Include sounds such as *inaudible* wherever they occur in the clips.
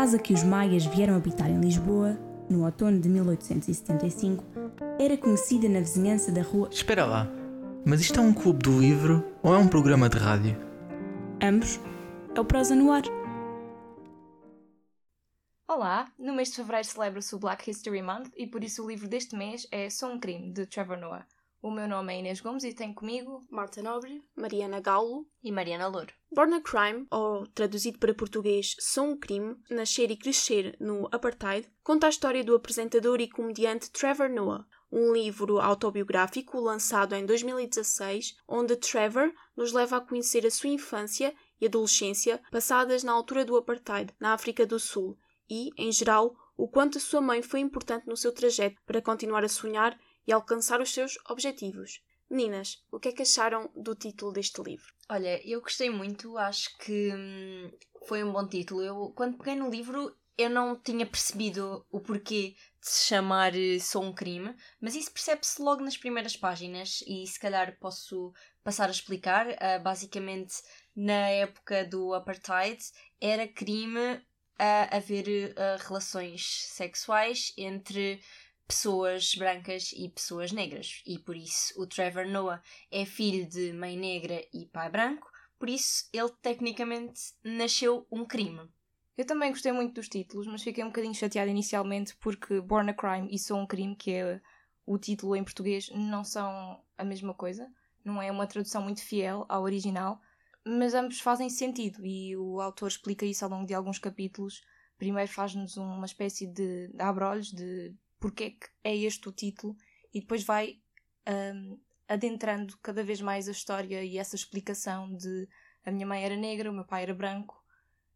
casa que os maias vieram habitar em Lisboa, no outono de 1875, era conhecida na vizinhança da rua. Espera lá, mas isto é um clube do livro ou é um programa de rádio? Ambos. É o Prosa no Ar. Olá, no mês de fevereiro celebra-se o Black History Month e por isso o livro deste mês é Sou um Crime, de Trevor Noah. O meu nome é Inês Gomes e tenho comigo Marta Nobre, Mariana Gaulo e Mariana Louro. Born a Crime, ou traduzido para português Sou um Crime, Nascer e Crescer no Apartheid, conta a história do apresentador e comediante Trevor Noah, um livro autobiográfico lançado em 2016, onde Trevor nos leva a conhecer a sua infância e adolescência passadas na altura do Apartheid, na África do Sul, e, em geral, o quanto a sua mãe foi importante no seu trajeto para continuar a sonhar e alcançar os seus objetivos. Meninas, o que é que acharam do título deste livro? Olha, eu gostei muito, acho que hum, foi um bom título. Eu, quando peguei no livro, eu não tinha percebido o porquê de se chamar eh, Sou um Crime, mas isso percebe-se logo nas primeiras páginas e se calhar posso passar a explicar. Uh, basicamente, na época do Apartheid, era crime a haver uh, relações sexuais entre pessoas brancas e pessoas negras. E por isso o Trevor Noah é filho de mãe negra e pai branco, por isso ele tecnicamente nasceu um crime. Eu também gostei muito dos títulos, mas fiquei um bocadinho chateada inicialmente porque Born a Crime e Sou um Crime, que é o título em português, não são a mesma coisa. Não é uma tradução muito fiel ao original mas ambos fazem sentido e o autor explica isso ao longo de alguns capítulos. Primeiro faz-nos uma espécie de, abrolhos de porque é que é este o título e depois vai um, adentrando cada vez mais a história e essa explicação de a minha mãe era negra, o meu pai era branco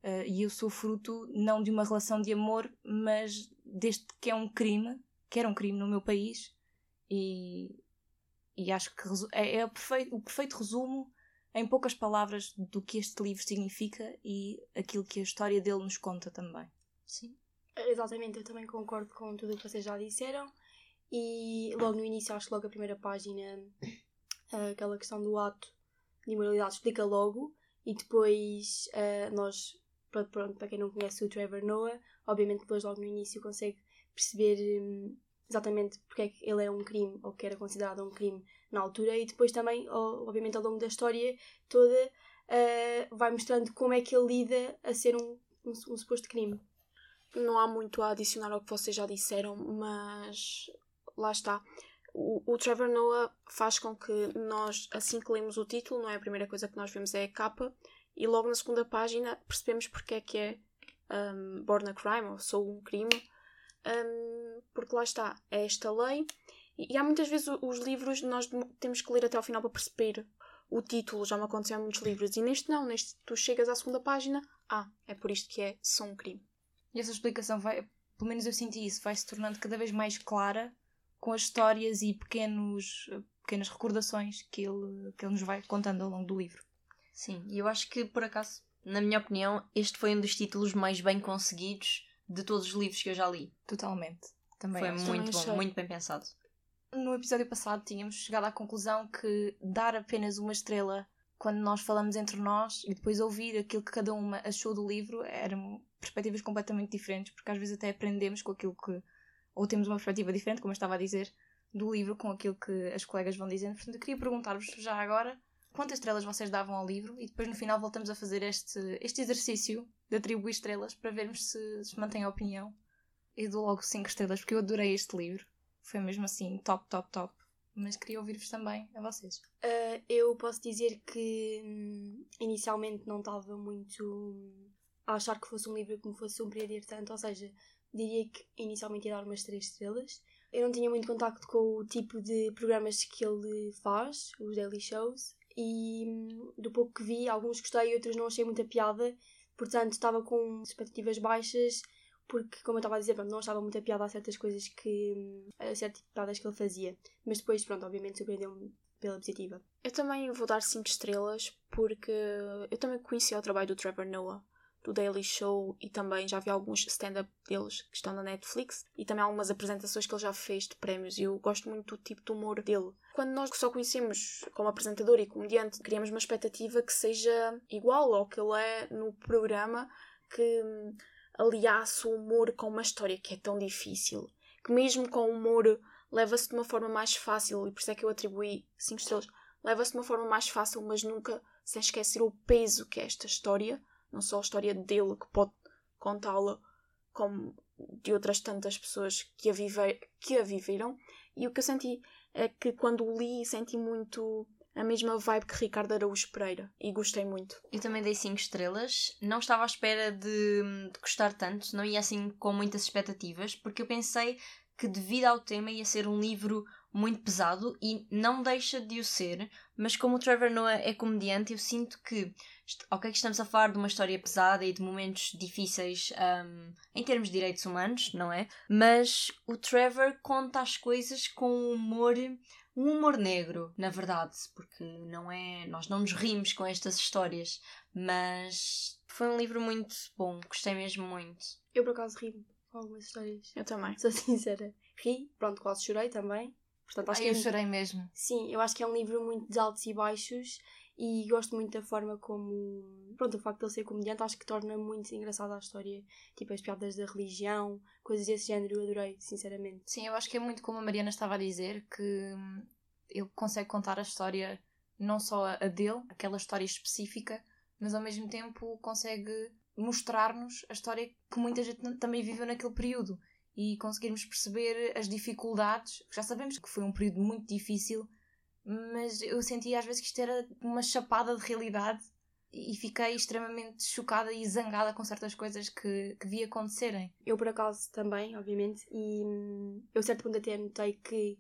uh, e eu sou fruto não de uma relação de amor, mas deste que é um crime, que era um crime no meu país e, e acho que é, é o, perfeito, o perfeito resumo em poucas palavras do que este livro significa e aquilo que a história dele nos conta também. Sim. Exatamente, eu também concordo com tudo o que vocês já disseram. E logo no início, acho logo a primeira página, aquela questão do ato de imoralidade explica logo. E depois, uh, nós, pronto, para quem não conhece o Trevor Noah, obviamente depois logo no início consegue perceber um, exatamente porque é que ele é um crime, ou que era considerado um crime na altura, e depois também, obviamente, ao longo da história toda, uh, vai mostrando como é que ele lida a ser um, um, um, suposto crime. Não há muito a adicionar ao que vocês já disseram, mas lá está. O, o Trevor Noah faz com que nós, assim que lemos o título, não é a primeira coisa que nós vemos é a capa, e logo na segunda página percebemos porque é que é um, Born a Crime, ou Sou um Crime, um, porque lá está, é esta lei e, há muitas vezes os livros nós temos que ler até ao final para perceber o título, já me aconteceu em muitos livros, e neste não, neste tu chegas à segunda página, ah, é por isto que é só um crime. E essa explicação vai, pelo menos eu senti isso, vai se tornando cada vez mais clara com as histórias e pequenos, pequenas recordações que ele, que ele nos vai contando ao longo do livro. Sim, e eu acho que por acaso, na minha opinião, este foi um dos títulos mais bem conseguidos de todos os livros que eu já li. Totalmente. Também foi muito bom, achei. muito bem pensado no episódio passado tínhamos chegado à conclusão que dar apenas uma estrela quando nós falamos entre nós e depois ouvir aquilo que cada uma achou do livro eram perspectivas completamente diferentes, porque às vezes até aprendemos com aquilo que. ou temos uma perspectiva diferente, como eu estava a dizer, do livro com aquilo que as colegas vão dizendo. Portanto, eu queria perguntar-vos já agora quantas estrelas vocês davam ao livro e depois no final voltamos a fazer este, este exercício de atribuir estrelas para vermos se, se mantém a opinião. Eu dou logo 5 estrelas porque eu adorei este livro foi mesmo assim top, top, top. Mas queria ouvir-vos também, a vocês. Uh, eu posso dizer que hum, inicialmente não estava muito a achar que fosse um livro que me fosse surpreender tanto, ou seja, diria que inicialmente ia dar umas 3 estrelas. Eu não tinha muito contacto com o tipo de programas que ele faz, os daily shows, e hum, do pouco que vi, alguns gostei, outros não achei muita piada, portanto estava com expectativas baixas porque, como eu estava a dizer, pronto, não achava muita piada a certas coisas que. a certas piadas que ele fazia. Mas depois, pronto, obviamente surpreendeu-me pela positiva. Eu também vou dar 5 estrelas porque eu também conheci o trabalho do Trevor Noah, do Daily Show, e também já vi alguns stand-up deles que estão na Netflix e também algumas apresentações que ele já fez de prémios. E eu gosto muito do tipo de humor dele. Quando nós só conhecemos como apresentador e comediante, criamos uma expectativa que seja igual ao que ele é no programa, que aliasse o humor com uma história que é tão difícil, que mesmo com o humor leva-se de uma forma mais fácil, e por isso é que eu atribuí 5 estrelas, leva-se de uma forma mais fácil, mas nunca sem esquecer o peso que é esta história, não só a história dele que pode contá-la, como de outras tantas pessoas que a, vive, que a viveram. E o que eu senti é que quando o li senti muito a mesma vibe que Ricardo Araújo Pereira e gostei muito. Eu também dei 5 estrelas. Não estava à espera de, de gostar tanto, não ia assim com muitas expectativas, porque eu pensei que, devido ao tema, ia ser um livro muito pesado e não deixa de o ser, mas como o Trevor Noah é comediante, eu sinto que, ok, que estamos a falar de uma história pesada e de momentos difíceis um, em termos de direitos humanos, não é? Mas o Trevor conta as coisas com um humor um humor negro, na verdade, porque não é, nós não nos rimos com estas histórias, mas foi um livro muito bom, gostei mesmo muito. Eu por acaso ri com algumas histórias. Eu também. Sou *laughs* sincera. Ri, pronto, quase chorei também. Portanto, acho Ai, que eu é, chorei mesmo. sim, eu acho que é um livro muito de altos e baixos e gosto muito da forma como, pronto, o facto de ele ser comediante acho que torna muito engraçada a história, tipo as piadas da religião, coisas desse género, eu adorei, sinceramente. Sim, eu acho que é muito como a Mariana estava a dizer, que hum, ele consegue contar a história, não só a dele, aquela história específica, mas ao mesmo tempo consegue mostrar-nos a história que muita gente também viveu naquele período e conseguirmos perceber as dificuldades. Já sabemos que foi um período muito difícil, mas eu senti às vezes que isto era uma chapada de realidade e fiquei extremamente chocada e zangada com certas coisas que, que vi acontecerem. Eu por acaso também, obviamente, e hum, eu a certo ponto até notei que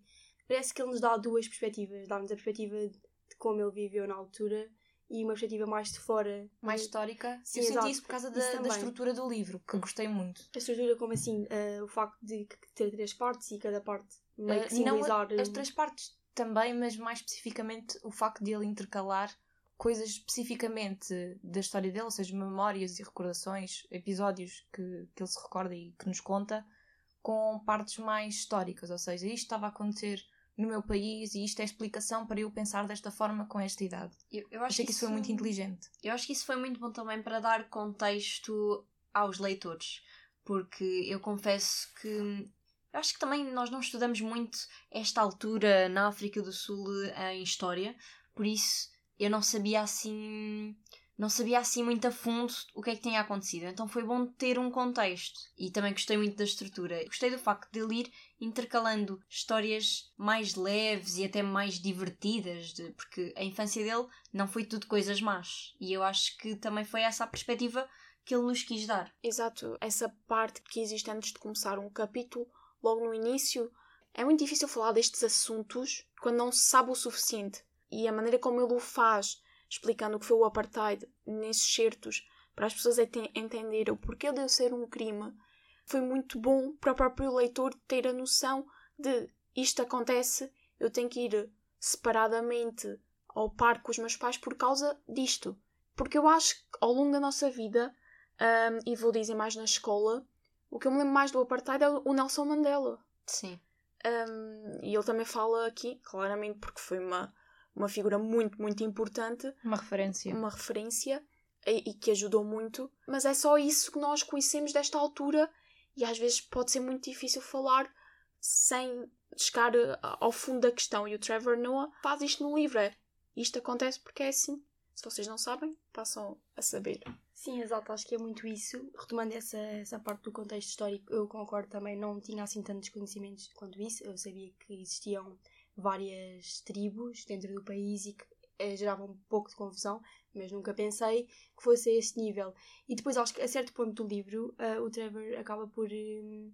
parece que ele nos dá duas perspectivas, dá-nos a perspectiva de como ele viveu na altura e uma perspectiva mais de fora. Mais histórica. Sim, eu exato. senti isso por causa da, da estrutura do livro, que gostei muito. A estrutura como assim, eh, o facto de ter três partes e cada parte meio Uh, que não simbolizar... as três partes também, mas mais especificamente o facto de ele intercalar coisas especificamente da história dele, ou seja, memórias e recordações, episódios que, que ele se recorda e que nos conta, com partes mais históricas, ou seja, isto estava a acontecer no meu país e isto é a explicação para eu pensar desta forma com esta idade. Eu, eu acho Achei que isso foi muito inteligente. Eu acho que isso foi muito bom também para dar contexto aos leitores, porque eu confesso que eu acho que também nós não estudamos muito esta altura na África do Sul em história, por isso eu não sabia assim não sabia assim muito a fundo o que é que tinha acontecido. Então foi bom ter um contexto. E também gostei muito da estrutura. Gostei do facto de ele ir intercalando histórias mais leves e até mais divertidas, de- porque a infância dele não foi tudo coisas más. E eu acho que também foi essa a perspectiva que ele nos quis dar. Exato, essa parte que existe antes de começar um capítulo, logo no início, é muito difícil falar destes assuntos quando não se sabe o suficiente. E a maneira como ele o faz, explicando o que foi o apartheid nesses certos, para as pessoas ente- entenderem o porquê de eu ser um crime, foi muito bom para o próprio leitor ter a noção de isto acontece, eu tenho que ir separadamente ao parque com os meus pais por causa disto. Porque eu acho que ao longo da nossa vida, hum, e vou dizer mais na escola, o que eu me lembro mais do apartheid é o Nelson Mandela. Sim. Um, e ele também fala aqui, claramente, porque foi uma, uma figura muito, muito importante, Uma referência. uma referência e, e que ajudou muito. Mas é só isso que nós conhecemos desta altura e às vezes pode ser muito difícil falar sem chegar eh, ao fundo da questão. E o Trevor Noah faz isto no livro. É, isto acontece porque é assim. Se vocês não sabem, passam a saber. Sim, exato, acho que é muito isso. Retomando essa, essa parte do contexto histórico, eu concordo também, não tinha assim tantos conhecimentos quanto isso. Eu sabia que existiam várias tribos dentro do país e que eh, geravam um pouco de confusão, mas nunca pensei que fosse a esse nível. E depois, acho que a certo ponto do livro, eh, o Trevor acaba por. hum,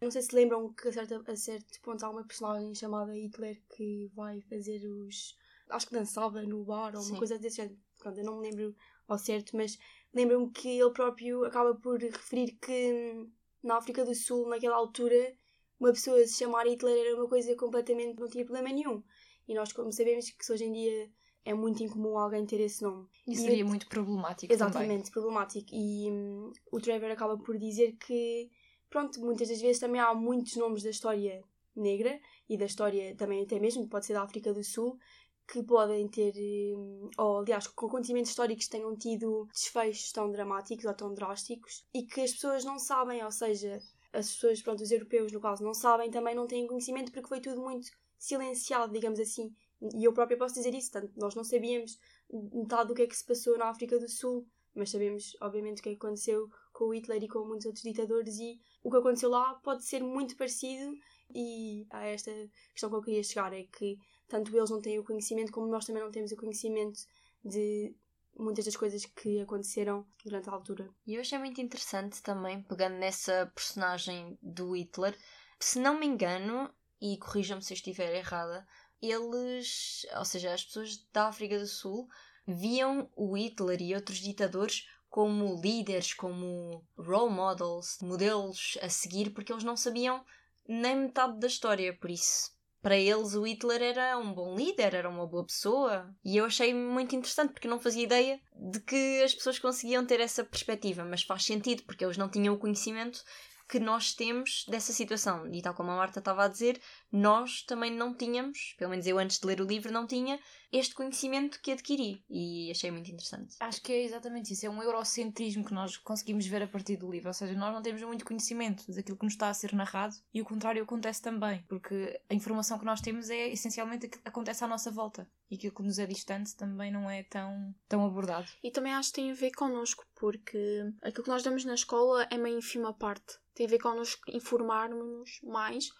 não sei se lembram que a certo, a certo ponto há uma personagem chamada Hitler que vai fazer os. Acho que dançava no bar ou Sim. uma coisa desse género. Pronto, eu não me lembro ao certo, mas lembro-me que ele próprio acaba por referir que hum, na África do Sul, naquela altura, uma pessoa se chamar Hitler era uma coisa completamente. não tinha problema nenhum. E nós, como sabemos, que hoje em dia é muito incomum alguém ter esse nome. Isso E seria eu- muito problemático também. Exatamente, problemático. E hum, o Trevor acaba por dizer que, pronto, muitas das vezes também há muitos nomes da história negra e da história também até mesmo, pode ser da África do Sul, que podem ter, hum, ou aliás, com acontecimentos históricos tenham tido desfechos tão dramáticos ou tão drásticos e que as pessoas não sabem, ou seja, as pessoas, pronto, os europeus no caso, não sabem, também não têm conhecimento porque foi tudo muito silenciado, digamos assim. E eu própria posso dizer isso, tanto nós não sabíamos metade do que é que se passou na África do Sul, mas sabemos, obviamente, o que é aconteceu com o Hitler e com muitos outros ditadores e o que aconteceu lá pode ser muito parecido e a esta questão que eu queria chegar é que tanto eles não têm o conhecimento como nós também não temos o conhecimento de muitas das coisas que aconteceram durante a altura. E eu achei muito interessante também, pegando nessa personagem do Hitler, se não me engano, e corrijam-me se eu estiver errada, eles, ou seja, as pessoas da África do Sul, viam o Hitler e outros ditadores como líderes, como role models, modelos a seguir, porque eles não sabiam nem metade da história, por isso para eles o Hitler era um bom líder, era uma boa pessoa. E eu achei muito interessante porque não fazia ideia de que as pessoas conseguiam ter essa perspectiva, mas faz sentido porque eles não tinham o conhecimento que nós temos dessa situação. E tal como a Marta estava a dizer, nós também não tínhamos, pelo menos eu antes de ler o livro não tinha, este conhecimento que adquiri. E achei muito interessante. Acho que é exatamente isso. É um eurocentrismo que nós conseguimos ver a partir do livro. Ou seja, nós não temos muito conhecimento daquilo que nos está a ser narrado e o contrário acontece também. Porque a informação que nós temos é essencialmente que acontece à nossa volta. E aquilo que nos é distante também não é tão, tão abordado. E também acho que tem a ver connosco, porque aquilo que nós damos na escola é uma ínfima parte tem a ver com nos informarmos mais,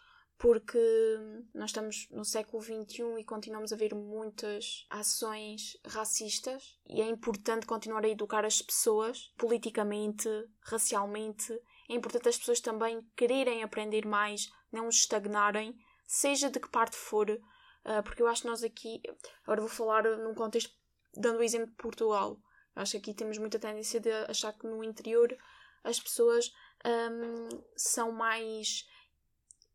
porque nós estamos no século XXI e continuamos a ver muitas ações racistas e é importante continuar a educar as pessoas politicamente, racialmente. É importante as pessoas também quererem aprender mais, não estagnarem, seja de que parte for, ah, porque eu acho que nós aqui, agora vou falar num contexto, dando o exemplo de Portugal. Acho que aqui temos muita tendência de achar que no interior as pessoas um, são mais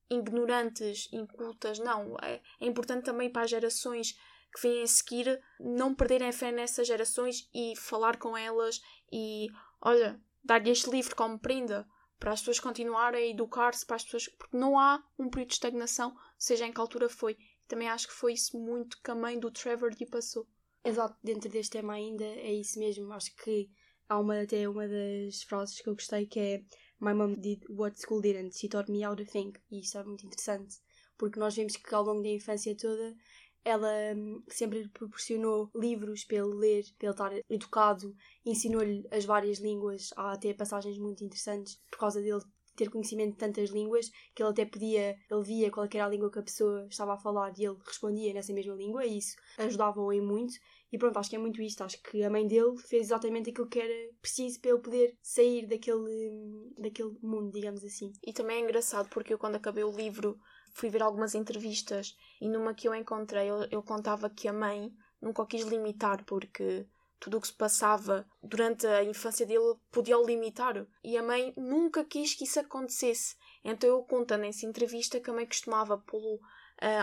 ignorantes, incultas. Não, é, é, importante também para as gerações que vêm a seguir não perderem a fé nessas gerações e falar com elas e, olha, dar-lhe este livro como prenda para as pessoas continuarem a educar-se, para as pessoas, porque não há um período de estagnação, seja em que altura foi. Também acho que foi isso muito que a mãe do Trevor lhe passou. Exato, dentro deste tema ainda é isso mesmo. Acho que há uma, até uma das frases que eu gostei que é My mom did what school didn't, she taught me how to think. E isso é muito interessante, porque nós vemos que ao longo da infância toda ela hum, sempre lhe proporcionou livros para ele ler, para ele estar educado, ensinou-lhe as várias línguas, há até passagens muito interessantes por causa dele ter conhecimento de tantas línguas que ele até podia, ele via qual era a língua que a pessoa estava a falar e ele respondia nessa mesma língua e isso ajudava-o em muito. E pronto, acho que é muito isto. Acho que a mãe dele fez exatamente aquilo que era preciso para ele poder sair daquele, daquele mundo, digamos assim. E também é engraçado porque eu, quando acabei o livro, fui ver algumas entrevistas e numa que eu encontrei, ele, ele contava que a mãe nunca o quis limitar porque tudo o que se passava durante a infância dele podia o limitar. E a mãe nunca quis que isso acontecesse. Então ele conta nessa entrevista que a mãe costumava pô-lo uh,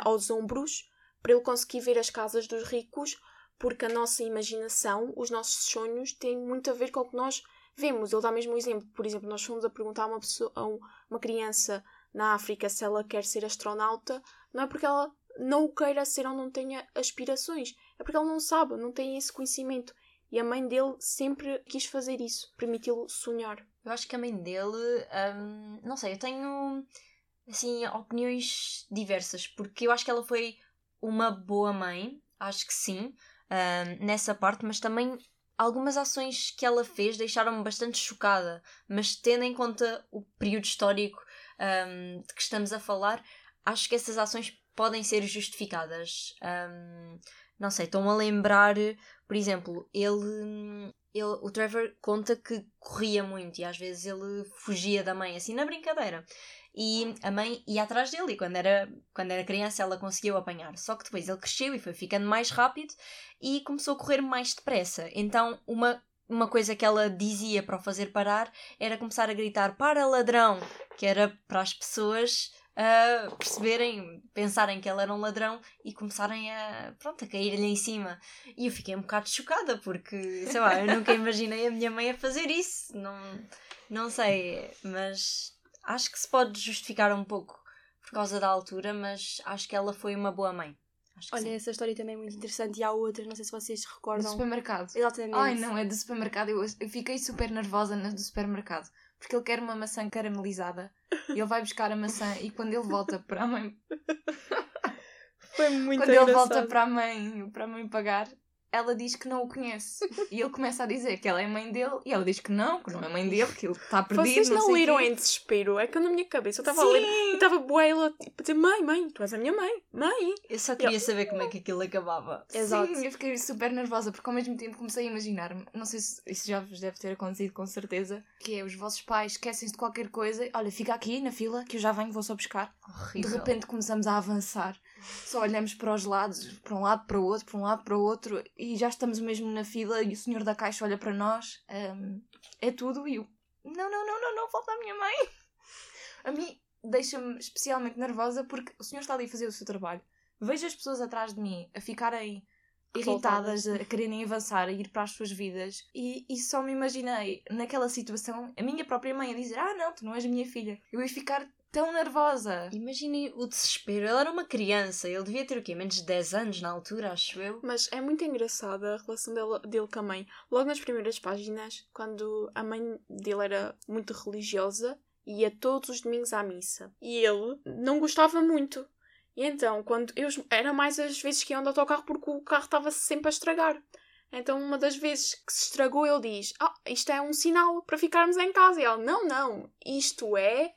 aos ombros para ele conseguir ver as casas dos ricos, porque a nossa imaginação, os nossos sonhos têm muito a ver com o que nós vemos. Ele dá mesmo um exemplo. Por exemplo, nós fomos a perguntar a uma, pessoa, a uma criança na África se ela quer ser astronauta, não é porque ela não o queira ser ou não tenha aspirações, é porque ela não sabe, não tem esse conhecimento. E a mãe dele sempre quis fazer isso, permitiu-lo sonhar. Eu acho que a mãe dele, hum, não sei, eu tenho assim opiniões diversas, porque eu acho que ela foi uma boa mãe, acho que sim, nessa parte, mas também algumas ações que ela fez deixaram-me bastante chocada, mas tendo em conta o período histórico um, de que estamos a falar, acho que essas ações podem ser justificadas. Um, não sei, estão a lembrar, por exemplo, ele, ele, o Trevor conta que corria muito e às vezes ele fugia da mãe, assim na brincadeira. E a mãe ia atrás dele e quando era, quando era criança ela conseguiu apanhar. Só que depois ele cresceu e foi ficando mais rápido e começou a correr mais depressa. Então uma uma coisa que ela dizia para o fazer parar era começar a gritar para ladrão, que era para as pessoas uh, perceberem, pensarem que ele era um ladrão e começarem a, pronto, a cair-lhe em cima. E eu fiquei um bocado chocada porque, sei lá, eu nunca imaginei a minha mãe a fazer isso. Não, não sei, mas acho que se pode justificar um pouco por causa da altura, mas acho que ela foi uma boa mãe. Acho que Olha, sim. essa história também é muito interessante. E há outra, não sei se vocês se Do recordam. supermercado. Exatamente. Ai, não, é do supermercado. Eu, eu fiquei super nervosa na do supermercado. Porque ele quer uma maçã caramelizada. E ele vai buscar a maçã e quando ele volta para a mãe. Foi muito quando ele engraçado. volta para a mãe, para a mãe pagar, ela diz que não o conhece. E ele começa a dizer que ela é mãe dele e ela diz que não, que não é mãe dele, que ele está perdido. Vocês não, sei leram quê. em desespero? É que eu na minha cabeça eu estava a ler e estava boa ela tipo, dizer: Mãe, mãe, tu és a minha mãe, mãe. Eu só queria saber como é que aquilo acabava. Exato. Sim, eu fiquei super nervosa porque ao mesmo tempo comecei a imaginar-me, não sei se isso já vos deve ter acontecido com certeza, que é os vossos pais esquecem-se de qualquer coisa, olha, fica aqui na fila que eu já venho, vou só buscar. Horrível. De repente começamos a avançar, só olhamos para os lados, para um lado, para o outro, para um lado, para o outro, e já estamos mesmo na fila e o senhor da caixa olha para nós, hum, é tudo, e eu, não, não, não, não, não, falta a minha mãe. A mim deixa-me especialmente nervosa porque o senhor está ali a fazer o seu trabalho. Vejo as pessoas atrás de mim a ficarem irritadas, a quererem avançar, a ir para as suas vidas. E, e só me imaginei naquela situação a minha própria mãe a dizer: Ah, não, tu não és a minha filha. Eu ia ficar tão nervosa. Imaginem o desespero. Ele era uma criança. Ele devia ter o quê? Menos de 10 anos na altura, acho eu. Mas é muito engraçada a relação dele, dele com a mãe. Logo nas primeiras páginas, quando a mãe dele era muito religiosa, ia todos os domingos à missa. E ele não gostava muito. E então, quando eu era mais as vezes que iam de autocarro porque o carro estava sempre a estragar. Então, uma das vezes que se estragou, ele diz: Ah, isto é um sinal para ficarmos em casa. E ela: Não, não, isto é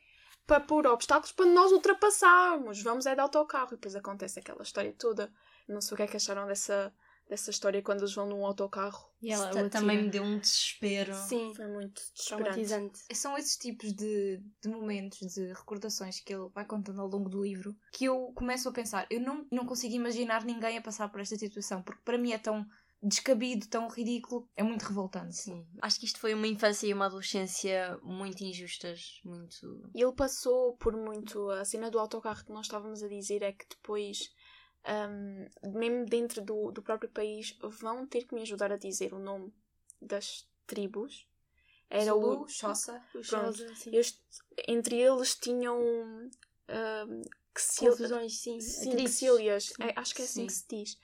para pôr obstáculos para nós ultrapassarmos. Vamos é de autocarro. E depois acontece aquela história toda. Não sei o que é que acharam dessa, dessa história quando eles vão num autocarro. E ela o também me deu um desespero. Sim, Foi muito desesperante. traumatizante. São esses tipos de, de momentos, de recordações que ele vai contando ao longo do livro que eu começo a pensar. Eu não, não consigo imaginar ninguém a passar por esta situação, porque para mim é tão descabido, tão ridículo, é muito revoltante. Sim. Acho que isto foi uma infância e uma adolescência muito injustas. Muito. E ele passou por muito. A cena do autocarro que nós estávamos a dizer é que depois, hum, mesmo dentro do, do próprio país, vão ter que me ajudar a dizer o nome das tribos. Era Zulu, o. Xhosa. Entre eles tinham. Xil- Confusões, sim. Sim. É, acho que é assim Sim. que se diz.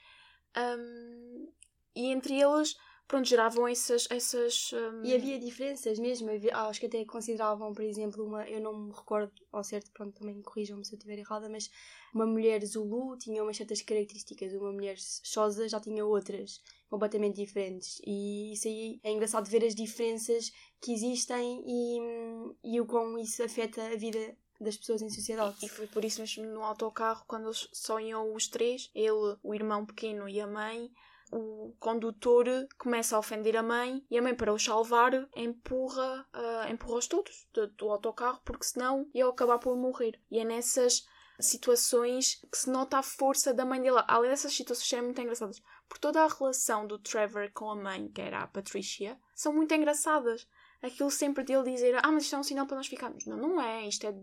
Hum, e entre eles, pronto, geravam essas. essas hum, E havia diferenças mesmo. Havia, acho que até consideravam, por exemplo, uma. Eu não me recordo ao certo, pronto, também corrijam-me se eu estiver errada, mas uma mulher Zulu tinha umas certas características, uma mulher Xhosa já tinha outras, completamente diferentes. E isso aí é engraçado ver as diferenças que existem e, e o quão isso afeta a vida das pessoas em sociedade. E foi por isso mesmo no autocarro, quando eles só iam os três, ele, o irmão pequeno e a mãe, o condutor começa a ofender a mãe e a mãe, para os salvar, empurra, ah, empurra-os todos do, do autocarro, porque senão iam acabar por morrer. E é nessas situações que se nota a força da mãe dele. Além dessas situações serem muito engraçadas, por toda a relação do Trevor com a mãe, que era a Patricia, são muito engraçadas. Aquilo sempre dele dizer, ah, mas isto é um sinal para nós ficarmos. Não, não é. Isto é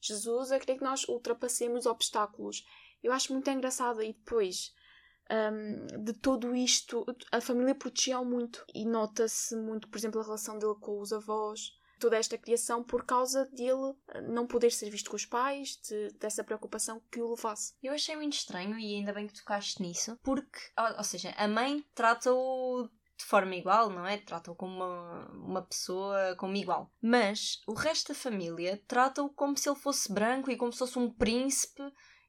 Jesus a querer que nós ultrapassemos obstáculos. Eu acho muito engraçado. E depois hum, de tudo isto, a família protegia muito. E nota-se muito, por exemplo, a relação dele com os avós. Toda esta criação por causa dele eh, não poder ser visto com os pais, de- dessa preocupação que o levasse. Eu achei muito estranho e ainda bem que tocaste nisso, porque, ou, ou seja, a mãe trata-o de forma igual, não é? Trata-o como uma, uma pessoa como igual. Mas o resto da família trata-o como se ele fosse branco e como se fosse um príncipe.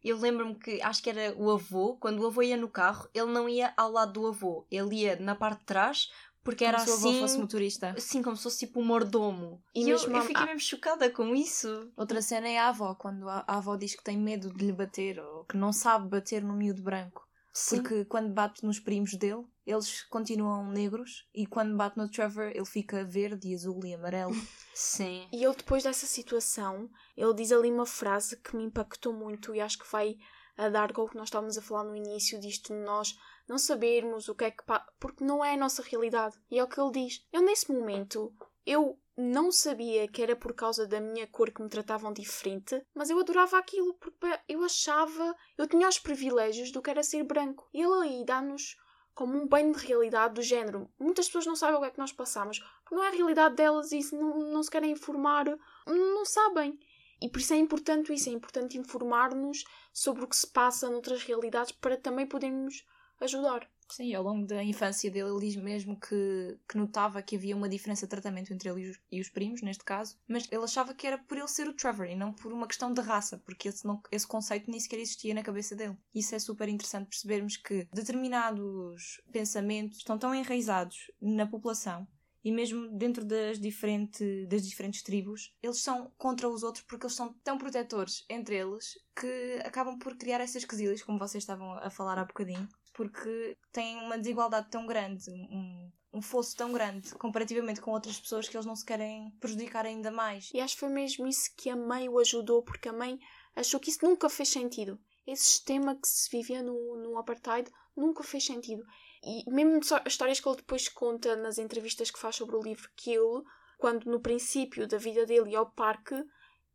Eu lembro-me que acho que era o avô, quando o avô ia no carro, ele não ia ao lado do avô, ele ia na parte de trás, porque era Como se o avô assim. fosse motorista. Assim, como se fosse tipo um mordomo. E E, eu, mesmo eu a- fiquei mesmo chocada com isso. Outra cena é a avó, quando a, a avó diz que tem medo de lhe bater ou que não sabe bater no miúdo branco. Sim. Porque quando bate nos primos dele, eles continuam negros e quando bate no Trevor, ele fica verde e azul e amarelo. *laughs* Sim. E ele, depois dessa situação, ele diz ali uma frase que me impactou muito e acho que vai a dar com o que nós estávamos a falar no início disto de nós não sabermos o que é que... pa- Porque não é a nossa realidade. E é o que ele diz. Eu, nesse momento, eu não sabia que era por causa da minha cor que me tratavam diferente, mas eu adorava aquilo porque eu achava... Eu tinha os privilégios do que era ser branco. E ele aí dá-nos como um banho de realidade do género. Muitas pessoas não sabem o que é que nós passamos, porque não é a realidade delas e se não, não se querem informar, não sabem. E por isso é importante isso, é importante informar-nos sobre o que se passa noutras realidades para também podermos ajudar. Sim, ao longo da infância dele, ele diz mesmo que, que notava que havia uma diferença de tratamento entre ele e os, e os primos, neste caso, mas ele achava que era por ele ser o Trevor e não por uma questão de raça, porque esse, não, esse conceito nem sequer existia na cabeça dele. Isso é super interessante percebermos que determinados pensamentos estão tão enraizados na população e mesmo dentro das, diferente, das diferentes tribos, eles são contra os outros porque eles são tão protetores entre eles que acabam por criar essas quesilhas, como vocês estavam a falar há bocadinho, porque têm uma desigualdade tão grande, um, um fosso tão grande comparativamente com outras pessoas que eles não se querem prejudicar ainda mais. E acho que foi mesmo isso que a mãe o ajudou, porque a mãe achou que isso nunca fez sentido. Esse sistema que se vivia no, no apartheid nunca fez sentido. E mesmo as histórias que ele depois conta nas entrevistas que faz sobre o livro, que ele, quando no princípio da vida dele ia ao parque,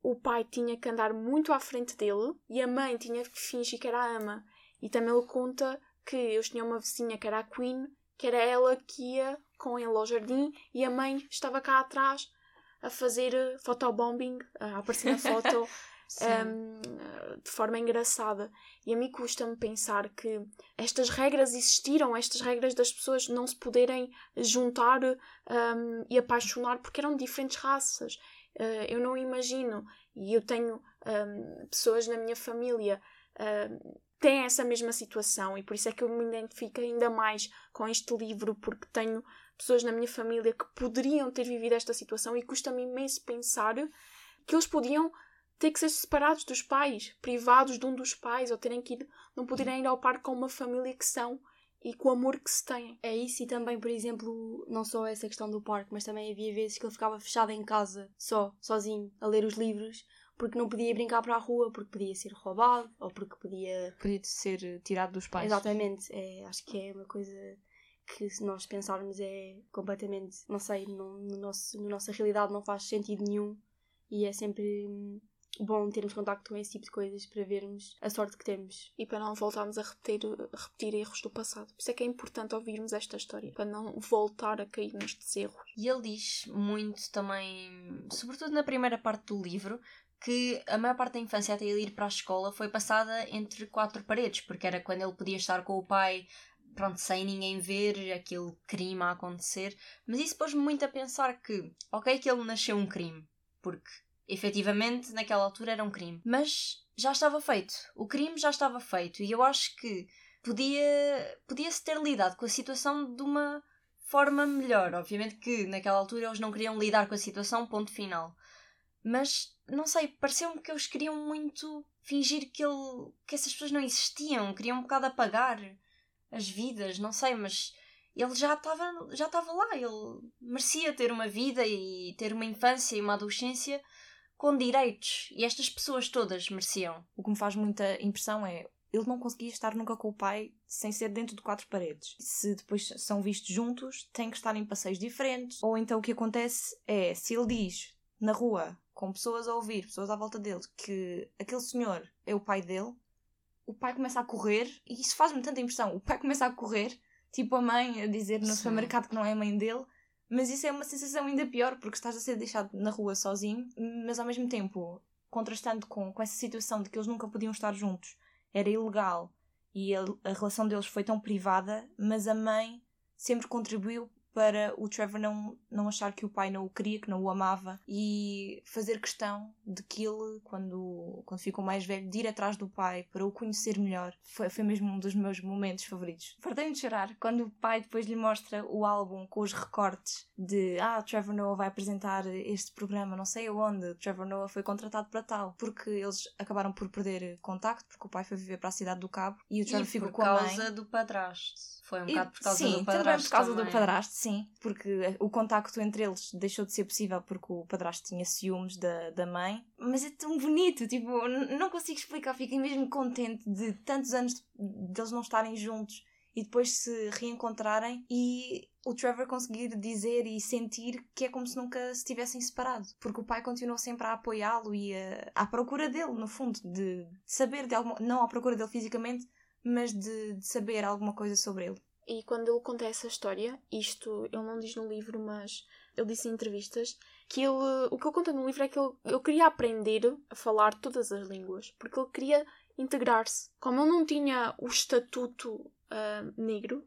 o pai tinha que andar muito à frente dele e a mãe tinha que fingir que era ama. E também ele conta que eles tinham uma vizinha que era a Queen, que era ela que ia com ele ao jardim e a mãe estava cá atrás a fazer eh, photobombing, a aparecer na foto *laughs* um, de forma engraçada. E a mim custa-me pensar que estas regras existiram, estas regras das pessoas não se poderem juntar um, e apaixonar porque eram diferentes raças. Uh, eu não imagino, e eu tenho um, pessoas na minha família uh, têm essa mesma situação, e por isso é que eu me identifico ainda mais com este livro, porque tenho pessoas na minha família que poderiam ter vivido esta situação e custa-me imenso pensar que eles podiam ter que ser separados dos pais, privados de um dos pais, ou terem que ir, não poderem ir ao parque com uma família que são e com o amor que se têm. É isso, e também, por exemplo, não só essa questão do parque, mas também havia vezes que ele ficava fechado em casa, só, sozinho, a ler os livros, porque não podia brincar para a rua, porque podia ser roubado, ou porque podia. Podia ser tirado dos pais. Exatamente, é, acho que é uma coisa que se nós pensarmos é completamente, não sei, no, no nosso, na nossa realidade não faz sentido nenhum e é sempre hum, bom termos contacto com esse tipo de coisas para vermos a sorte que temos. E para não voltarmos a repetir, a repetir erros do passado. Por isso é que é importante ouvirmos esta história, para não voltar a cair nestes erros. E ele diz muito também, sobretudo na primeira parte do livro, que a maior parte da infância até ele ir para a escola foi passada entre quatro paredes, porque era quando ele podia estar com o pai, pronto, sem ninguém ver aquele crime a acontecer. Mas isso pôs-me muito a pensar que, ok, que ele nasceu um crime, porque efetivamente naquela altura era um crime, mas já estava feito. O crime já estava feito e eu acho que podia podia-se ter lidado com a situação de uma forma melhor. Obviamente que naquela altura eles não queriam lidar com a situação, ponto final. Mas não sei, pareceu-me que eles queriam muito fingir que ele que essas pessoas não existiam, queriam um bocado apagar as vidas, não sei, mas ele já estava já estava lá, ele merecia ter uma vida e ter uma infância e uma adolescência com direitos e estas pessoas todas mereciam. O que me faz muita impressão é ele não conseguia estar nunca com o pai sem ser dentro de quatro paredes. Se depois são vistos juntos, têm que estar em passeios diferentes. Ou então o que acontece é, se ele diz na rua, com pessoas a ouvir, pessoas à volta dele, que aquele senhor é o pai dele, o pai começa a correr, e isso faz-me tanta impressão. O pai começa a correr, tipo a mãe a dizer no Sim. supermercado que não é a mãe dele, mas isso é uma sensação ainda pior, porque estás a ser deixado na rua sozinho, mas ao mesmo tempo, contrastando com, com essa situação de que eles nunca podiam estar juntos, era ilegal e a, a relação deles foi tão privada, mas a mãe sempre contribuiu para o Trevor não, não achar que o pai não o queria, que não o amava e fazer questão de que ele, quando, quando ficou mais velho, de ir atrás do pai para o conhecer melhor. Foi, foi mesmo um dos meus momentos favoritos. Fartei-me de chorar quando o pai depois lhe mostra o álbum com os recortes de ah, Trevor Noah vai apresentar este programa, não sei aonde, Trevor Noah foi contratado para tal, porque eles acabaram por perder contacto, porque o pai foi viver para a cidade do Cabo e o Trevor ficou com a mãe. Por causa do padrasto. Foi um bocado por causa sim, do padrasto. Também por causa também. do padrasto, sim. Porque o contacto entre eles deixou de ser possível porque o padrasto tinha ciúmes da, da mãe. Mas é tão bonito, tipo, não consigo explicar. Fiquei mesmo contente de tantos anos de, de eles não estarem juntos e depois se reencontrarem e o Trevor conseguir dizer e sentir que é como se nunca se tivessem separado. Porque o pai continuou sempre a apoiá-lo e a, à procura dele, no fundo, de, de saber de alguma. não à procura dele fisicamente, mas de, de, saber alguma coisa sobre ele. E quando ele conta essa história, isto ele não diz no livro, mas ele disse em entrevistas que ele, o que ele conta no livro é que ele, ele queria aprender a falar todas as línguas, porque ele queria integrar-se. Como ele não tinha o estatuto ah, negro,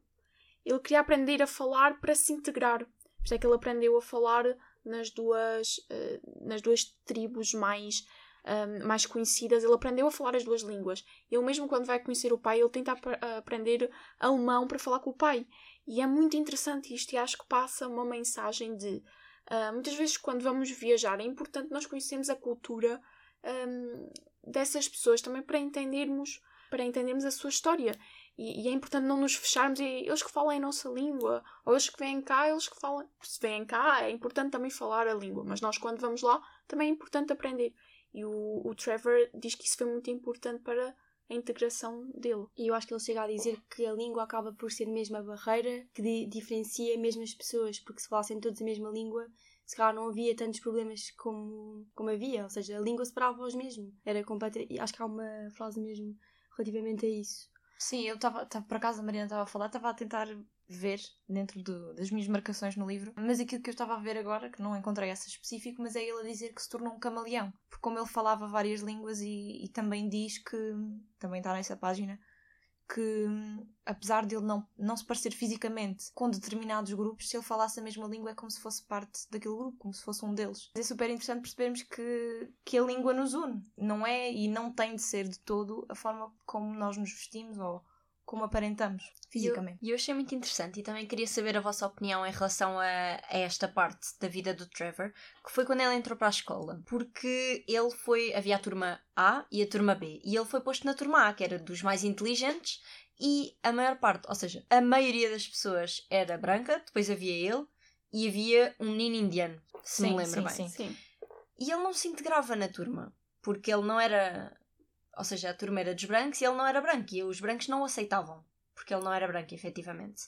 ele queria aprender a falar para se integrar. Por isso é que ele aprendeu a falar nas duas, ah, nas duas tribos mais, ah, mais conhecidas. Ele aprendeu a falar as duas línguas. Ele mesmo quando vai conhecer o pai, ele tenta ap- aprender alemão para falar com o pai. E é muito interessante isto e acho que passa uma mensagem de ah, muitas vezes quando vamos viajar é importante nós conhecermos a cultura ahm, dessas pessoas também para entendermos para entendermos a sua história e, e é importante não nos fecharmos e eles que falam a nossa língua ou eles que vêm cá eles que falam se vêm cá é importante também falar a língua mas nós quando vamos lá também é importante aprender e o, o Trevor diz que isso foi muito importante para a integração dele E eu acho que ele chega a dizer que a língua acaba por ser mesmo a barreira que di- diferencia mesmo as pessoas, porque se falassem todos a mesma língua, se calhar não havia tantos problemas como, como havia, ou seja, a língua separava-os mesmo. Era completa. E acho que há uma frase mesmo relativamente a isso. Sim, eu estava, por acaso a Mariana estava a falar, estava a tentar ver dentro do- das minhas marcações no livro, mas aquilo que eu estava a ver agora, que não encontrei essa específico, mas é ele a dizer que se tornou um camaleão, porque como ele falava várias línguas e, e também diz que, também está nessa página, que apesar de ele não, não se parecer fisicamente com determinados grupos, se ele falasse a mesma língua é como se fosse parte daquele grupo, como se fosse um deles. É super interessante percebermos que, que a língua nos une, não é e não tem de ser de todo a forma como nós nos vestimos ou como aparentamos fisicamente. E eu, eu achei muito interessante e também queria saber a vossa opinião em relação a, a esta parte da vida do Trevor, que foi quando ele entrou para a escola. Porque ele foi. Havia a turma A e a turma B. E ele foi posto na turma A, que era dos mais inteligentes, e a maior parte, ou seja, a maioria das pessoas era branca, depois havia ele e havia um menino indiano, se me Sim, lembro sim, bem. sim. sim E ele não se integrava na turma, porque ele não era. Ou seja, a turma era dos brancos e ele não era branco, e os brancos não o aceitavam, porque ele não era branco, efetivamente.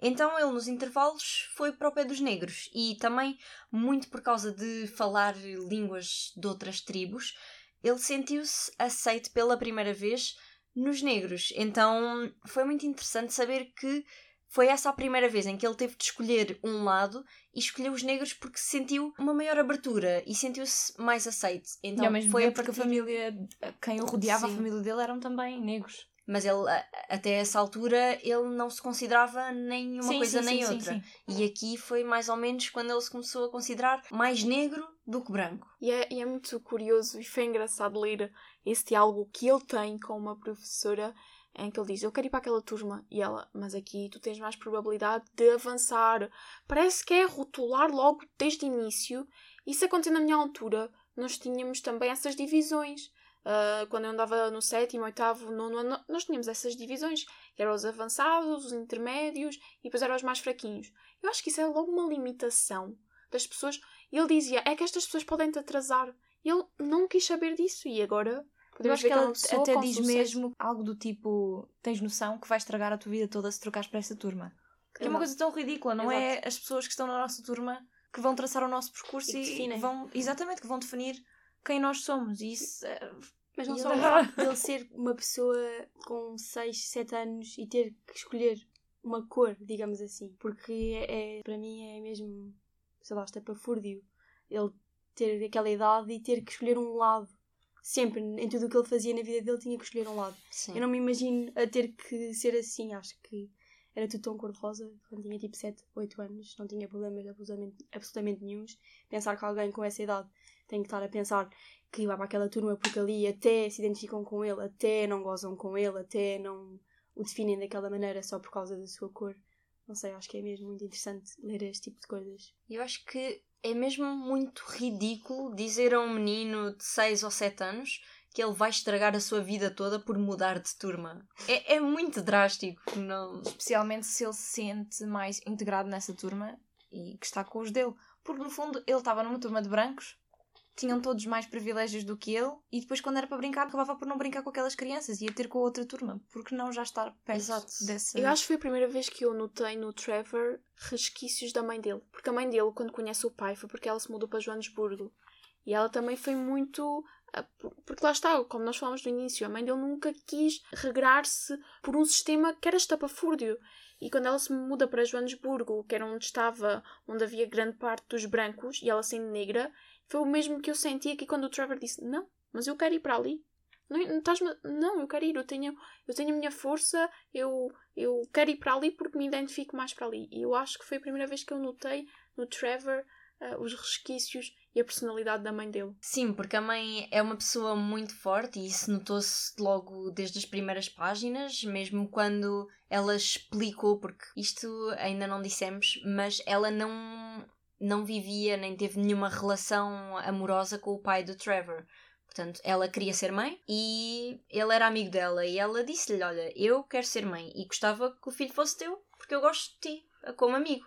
Então ele, nos intervalos, foi para o pé dos negros, e também, muito por causa de falar línguas de outras tribos, ele sentiu-se aceito pela primeira vez nos negros. Então foi muito interessante saber que foi essa a primeira vez em que ele teve de escolher um lado e escolheu os negros porque sentiu uma maior abertura e sentiu-se mais aceito. Então e ao mesmo foi a tempo que a família, quem o rodeava, Sim. a família dele eram também negros. Mas ele, até essa altura, ele não se considerava nem uma Sim, coisa sim, nem sim, outra. sim, E aqui foi mais ou menos quando ele se começou a considerar mais negro do que branco. E é, e é muito curioso e foi engraçado ler esse diálogo que ele tem com uma professora em que ele diz: Eu quero ir para aquela turma. E ela, mas aqui tu tens mais probabilidade de avançar. Parece que é rotular logo desde o início. Isso aconteceu na minha altura. Nós tínhamos também essas divisões. Ah, quando eu andava no sétimo, oitavo, nono ano, nós tínhamos essas divisões. Eram os avançados, os intermédios e depois eram os mais fraquinhos. Eu acho que isso é logo uma limitação das pessoas. E ele dizia: é que estas pessoas podem te atrasar. E ele não quis saber disso. E agora Eu podemos acho ver que que é ela até diz sucesso. mesmo algo do tipo: tens noção que vai estragar a tua vida toda se trocares para essa turma. Que é uma Exato. coisa tão ridícula, não é as pessoas que estão na nossa turma que vão traçar o nosso percurso E e, vão, exatamente, que vão definir quem nós somos. E isso é- Mas não E só *laughs* ele- o facto dele ser uma pessoa com 6, 7 anos e ter que escolher uma cor, digamos assim. Porque é, é- para mim é mesmo, sei lá, estapafúrdio. Ele ter aquela idade e ter que escolher um lado. Sempre, em tudo o que ele fazia na vida dele, tinha que escolher um lado. Sim. Eu não me imagino a ter que ser assim. Acho que era tudo tão cor-de-rosa quando tinha tipo 7, 8 anos. Não tinha problemas absolutamente, absolutamente nenhums. Pensar que alguém com essa idade tem que estar a pensar que vai para aquela turma porque ali até se identificam com ele, até não gozam com ele, até não o definem daquela maneira só por causa da sua cor. Não sei, acho que é mesmo muito interessante ler este tipo de coisas. Eu acho que é mesmo muito ridículo dizer a um menino de 6 ou 7 anos que ele vai estragar a sua vida toda por mudar de turma. É, é muito drástico. Não... especialmente se ele se sente mais integrado nessa turma e que está com os dele. Porque no fundo ele estava numa turma de brancos, tinham todos mais privilégios do que ele, e depois quando era para brincar, acabava por não brincar com aquelas crianças, ia ter com a outra turma, porque não já estar perto Exato. dessa. Eu acho que foi a primeira vez que eu notei no Trevor resquícios da mãe dele. Porque a mãe dele, quando conhece o pai, foi porque ela se mudou para Joanesburgo. E ela também foi muito Ah, por- Porque lá está, como nós falamos no início, a mãe dele nunca quis regrar-se por um sistema que era estapafúrdio. E quando ela se muda para Joanesburgo, que era onde estava, onde havia grande parte dos brancos, e ela sendo negra, foi o mesmo que eu senti aqui quando o Trevor disse: Não, mas eu quero ir para ali. Não, estás-me- não, eu quero ir, eu tenho, eu tenho a minha força, eu, eu quero ir para ali porque me identifico mais para ali. E eu acho que foi a primeira vez que eu notei no Trevor ah, os resquícios e a personalidade da mãe dele. Sim, porque a mãe é uma pessoa muito forte e isso notou-se logo desde as primeiras páginas, mesmo quando ela explicou, porque isto ainda não dissemos, mas ela não, não vivia nem teve nenhuma relação amorosa com o pai do Trevor. Portanto, ela queria ser mãe e ele era amigo dela e ela disse-lhe: Olha, eu quero ser mãe e gostava que o filho fosse teu porque eu gosto de ti, como amigo.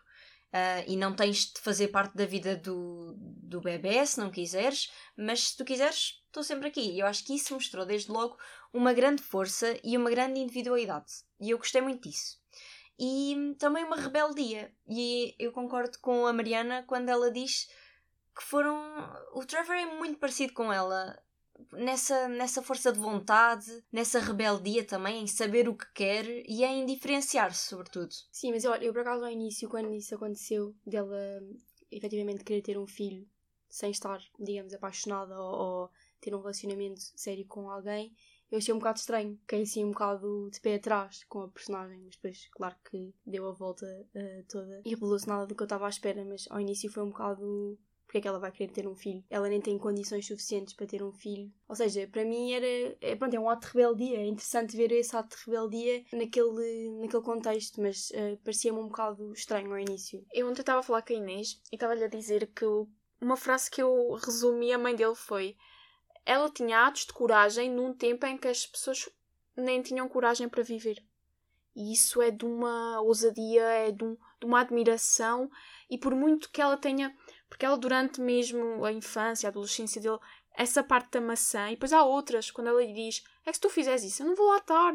Ah, e não tens de fazer parte da vida do, do bebê se não quiseres, mas se tu quiseres, estou sempre aqui. E eu acho que isso mostrou desde logo uma grande força e uma grande individualidade. E eu gostei muito disso. E também uma rebeldia. E eu concordo com a Mariana quando ela diz que foram. O Trevor é muito parecido com ela. Nessa, nessa força de vontade, nessa rebeldia também, em saber o que quer e em diferenciar-se, sobretudo. Sim, mas olha, eu por acaso ao início, quando isso aconteceu, dela efetivamente querer ter um filho sem estar, digamos, apaixonada ou, ou ter um relacionamento sério com alguém, eu achei um bocado estranho. Fiquei assim um bocado de pé atrás com a personagem, mas depois, claro que deu a volta eh, toda e revelou-se nada do que eu estava à espera, mas ao início foi um bocado. Porque é que ela vai querer ter um filho? Ela nem tem condições suficientes para ter um filho. Ou seja, para mim era. É, pronto, é um ato de rebeldia. É interessante ver esse ato de rebeldia naquele, naquele contexto, mas eh, parecia-me um bocado estranho ao início. Eu ontem estava a falar com a Inês e estava-lhe a dizer que uma frase que eu resumi a mãe dele foi: ela tinha atos de coragem num tempo em que as pessoas nem tinham coragem para viver. E isso é de uma ousadia, é de, um- de uma admiração, e por muito que ela tenha. Porque ela, durante mesmo a infância, a adolescência dele, essa parte da maçã, e depois há outras, quando ela lhe diz: É que se tu fizeres isso, eu não vou lá estar.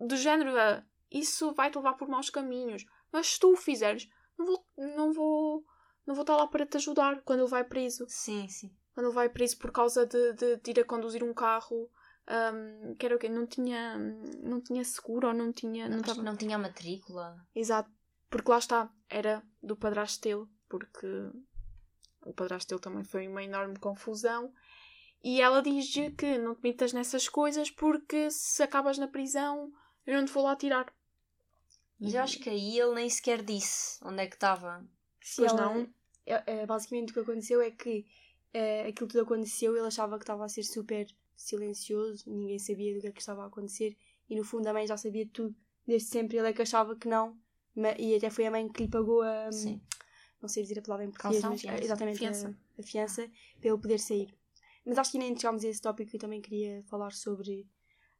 Do género, "Ah, isso vai-te levar por maus caminhos. Mas se tu o fizeres, não vou, não vou, não vou estar lá para te ajudar quando ele vai preso. Sim, sim. Quando ele vai preso por causa de, de, de ir a conduzir um carro hum, que era o quê? Não tinha, não tinha seguro ou não tinha. Não estava... não tinha matrícula. Exato. Porque lá está, era do padrasto dele, porque o padrasto dele também foi uma enorme confusão. E ela diz-lhe que não te metas nessas coisas porque se acabas na prisão eu não te vou lá tirar. Mas eu acho que aí ele nem sequer disse onde é que estava. Se Pois ela- não. é- é, basicamente o que aconteceu é que é, aquilo tudo aconteceu, ele achava que estava a ser super silencioso, ninguém sabia do que é que estava a acontecer e no fundo a mãe já sabia tudo desde sempre, ele é que achava que não e até foi a mãe que lhe pagou a Sim. não sei dizer a palavra em português, Calção? mas Fiança. exatamente Fiança. A, a fiança para ele poder sair. Mas acho que ainda nem chegámos a esse tópico eu também queria falar sobre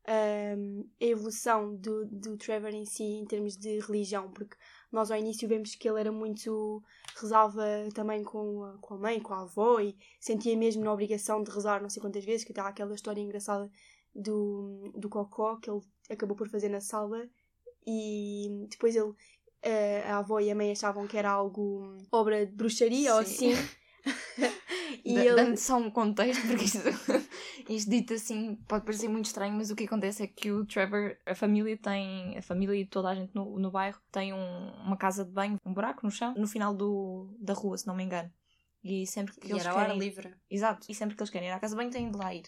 ahm, a evolução do, do Trevor em si em termos de religião, porque nós ao início vemos que ele era muito. rezava também com a, com a mãe, com a avó e sentia mesmo na obrigação de rezar não sei quantas vezes, que há aquela história engraçada do, do Cocó que ele acabou por fazer na sala e depois ele. eh, a avó e a mãe achavam que era algo obra de bruxaria ou Sim. assim. *laughs* e ele, Dando só um contexto, porque isto, *laughs* isto dito assim pode parecer muito estranho, mas o que acontece é que o Trevor, a família tem, a família e toda a gente no, no bairro tem um- uma casa de banho, um buraco no chão, no final do, da rua, se não me engano. E sempre que E eles era querem... livre. Exato, e sempre que eles querem ir à casa de banho têm de lá ir.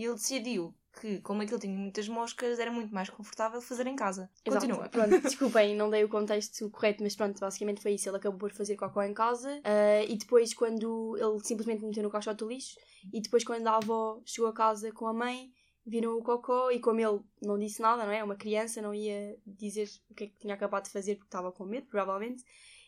E ele decidiu que, como aquilo tinha muitas moscas, era muito mais confortável fazer em casa. Exato. Continua. Pronto, desculpem, não dei o contexto correto, mas pronto, basicamente foi isso. Ele acabou por fazer cocó em casa ah, e depois, quando ele simplesmente meteu no caixote do lixo, e depois, quando a avó chegou a casa com a mãe, viram o cocó e, como ele não disse nada, não é? Uma criança não ia dizer o que é que tinha acabado de fazer porque estava com medo, provavelmente.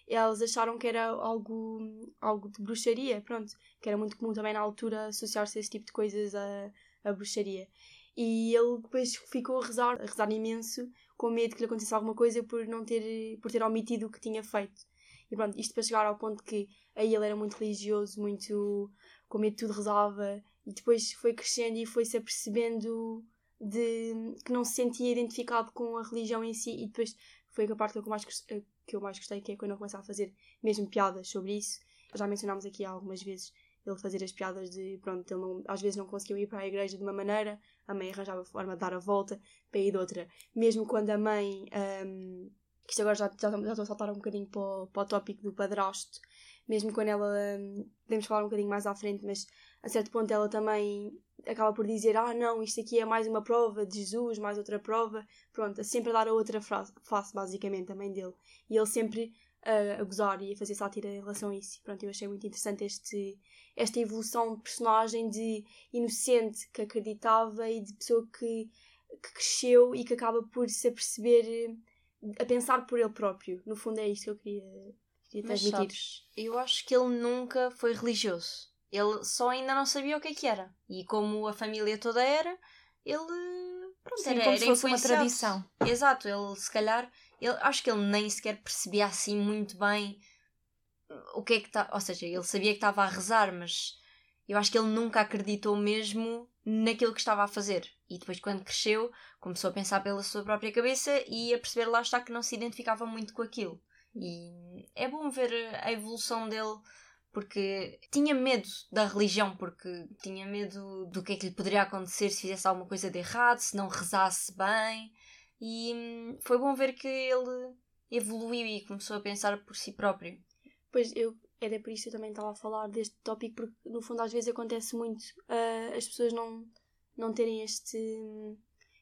Eles acharam que era algo, algo de bruxaria, pronto, que era muito comum também na altura associar-se a esse tipo de coisas a, a bruxaria. E ele depois ficou a rezar, a rezar imenso, com medo que lhe acontecesse alguma coisa por não ter, por ter omitido o que tinha feito. E pronto, isto para chegar ao ponto que aí ele era muito religioso, muito com medo de tudo rezava, e depois foi crescendo e foi-se apercebendo de que não se sentia identificado com a religião em si, e depois foi a parte que eu mais, gos- que eu mais gostei, que é quando eu começo a fazer mesmo piadas sobre isso. Já mencionámos aqui algumas vezes ele fazer as piadas de, pronto, ele não, às vezes não conseguiu ir para a igreja de uma maneira, a mãe arranjava forma de dar a volta para ir de outra. Mesmo quando a mãe, um, que isto agora já, já, já estou a saltar um bocadinho para o, para o tópico do padrasto, mesmo quando ela, um, podemos falar um bocadinho mais à frente, mas a certo ponto ela também acaba por dizer, ah não, isto aqui é mais uma prova de Jesus, mais outra prova, pronto, sempre a dar a outra face, basicamente, a mãe dele. E ele sempre uh, a gozar e a fazer sátira em relação a isso. Pronto, eu achei muito interessante este, esta evolução de personagem de inocente que acreditava e de pessoa que, que cresceu e que acaba por se aperceber, a pensar por ele próprio. No fundo é isto que eu queria, queria transmitir. Mas sabes, eu acho que ele nunca foi religioso. Ele só ainda não sabia o que é que era. E como a família toda era, ele. Pronto, Sim, era, como era se fosse uma tradição. Exato, ele se calhar. Ele, acho que ele nem sequer percebia assim muito bem o que é que está. Ou seja, ele sabia que estava a rezar, mas eu acho que ele nunca acreditou mesmo naquilo que estava a fazer. E depois, quando cresceu, começou a pensar pela sua própria cabeça e a perceber lá está que não se identificava muito com aquilo. E é bom ver a evolução dele porque tinha medo da religião, porque tinha medo do que é que lhe poderia acontecer se fizesse alguma coisa de errado, se não rezasse bem. E hum, foi bom ver que ele evoluiu e começou a pensar por si próprio. Pois eu era por isso que eu também estava a falar deste tópico, porque no fundo às vezes acontece muito uh, as pessoas não, não terem este,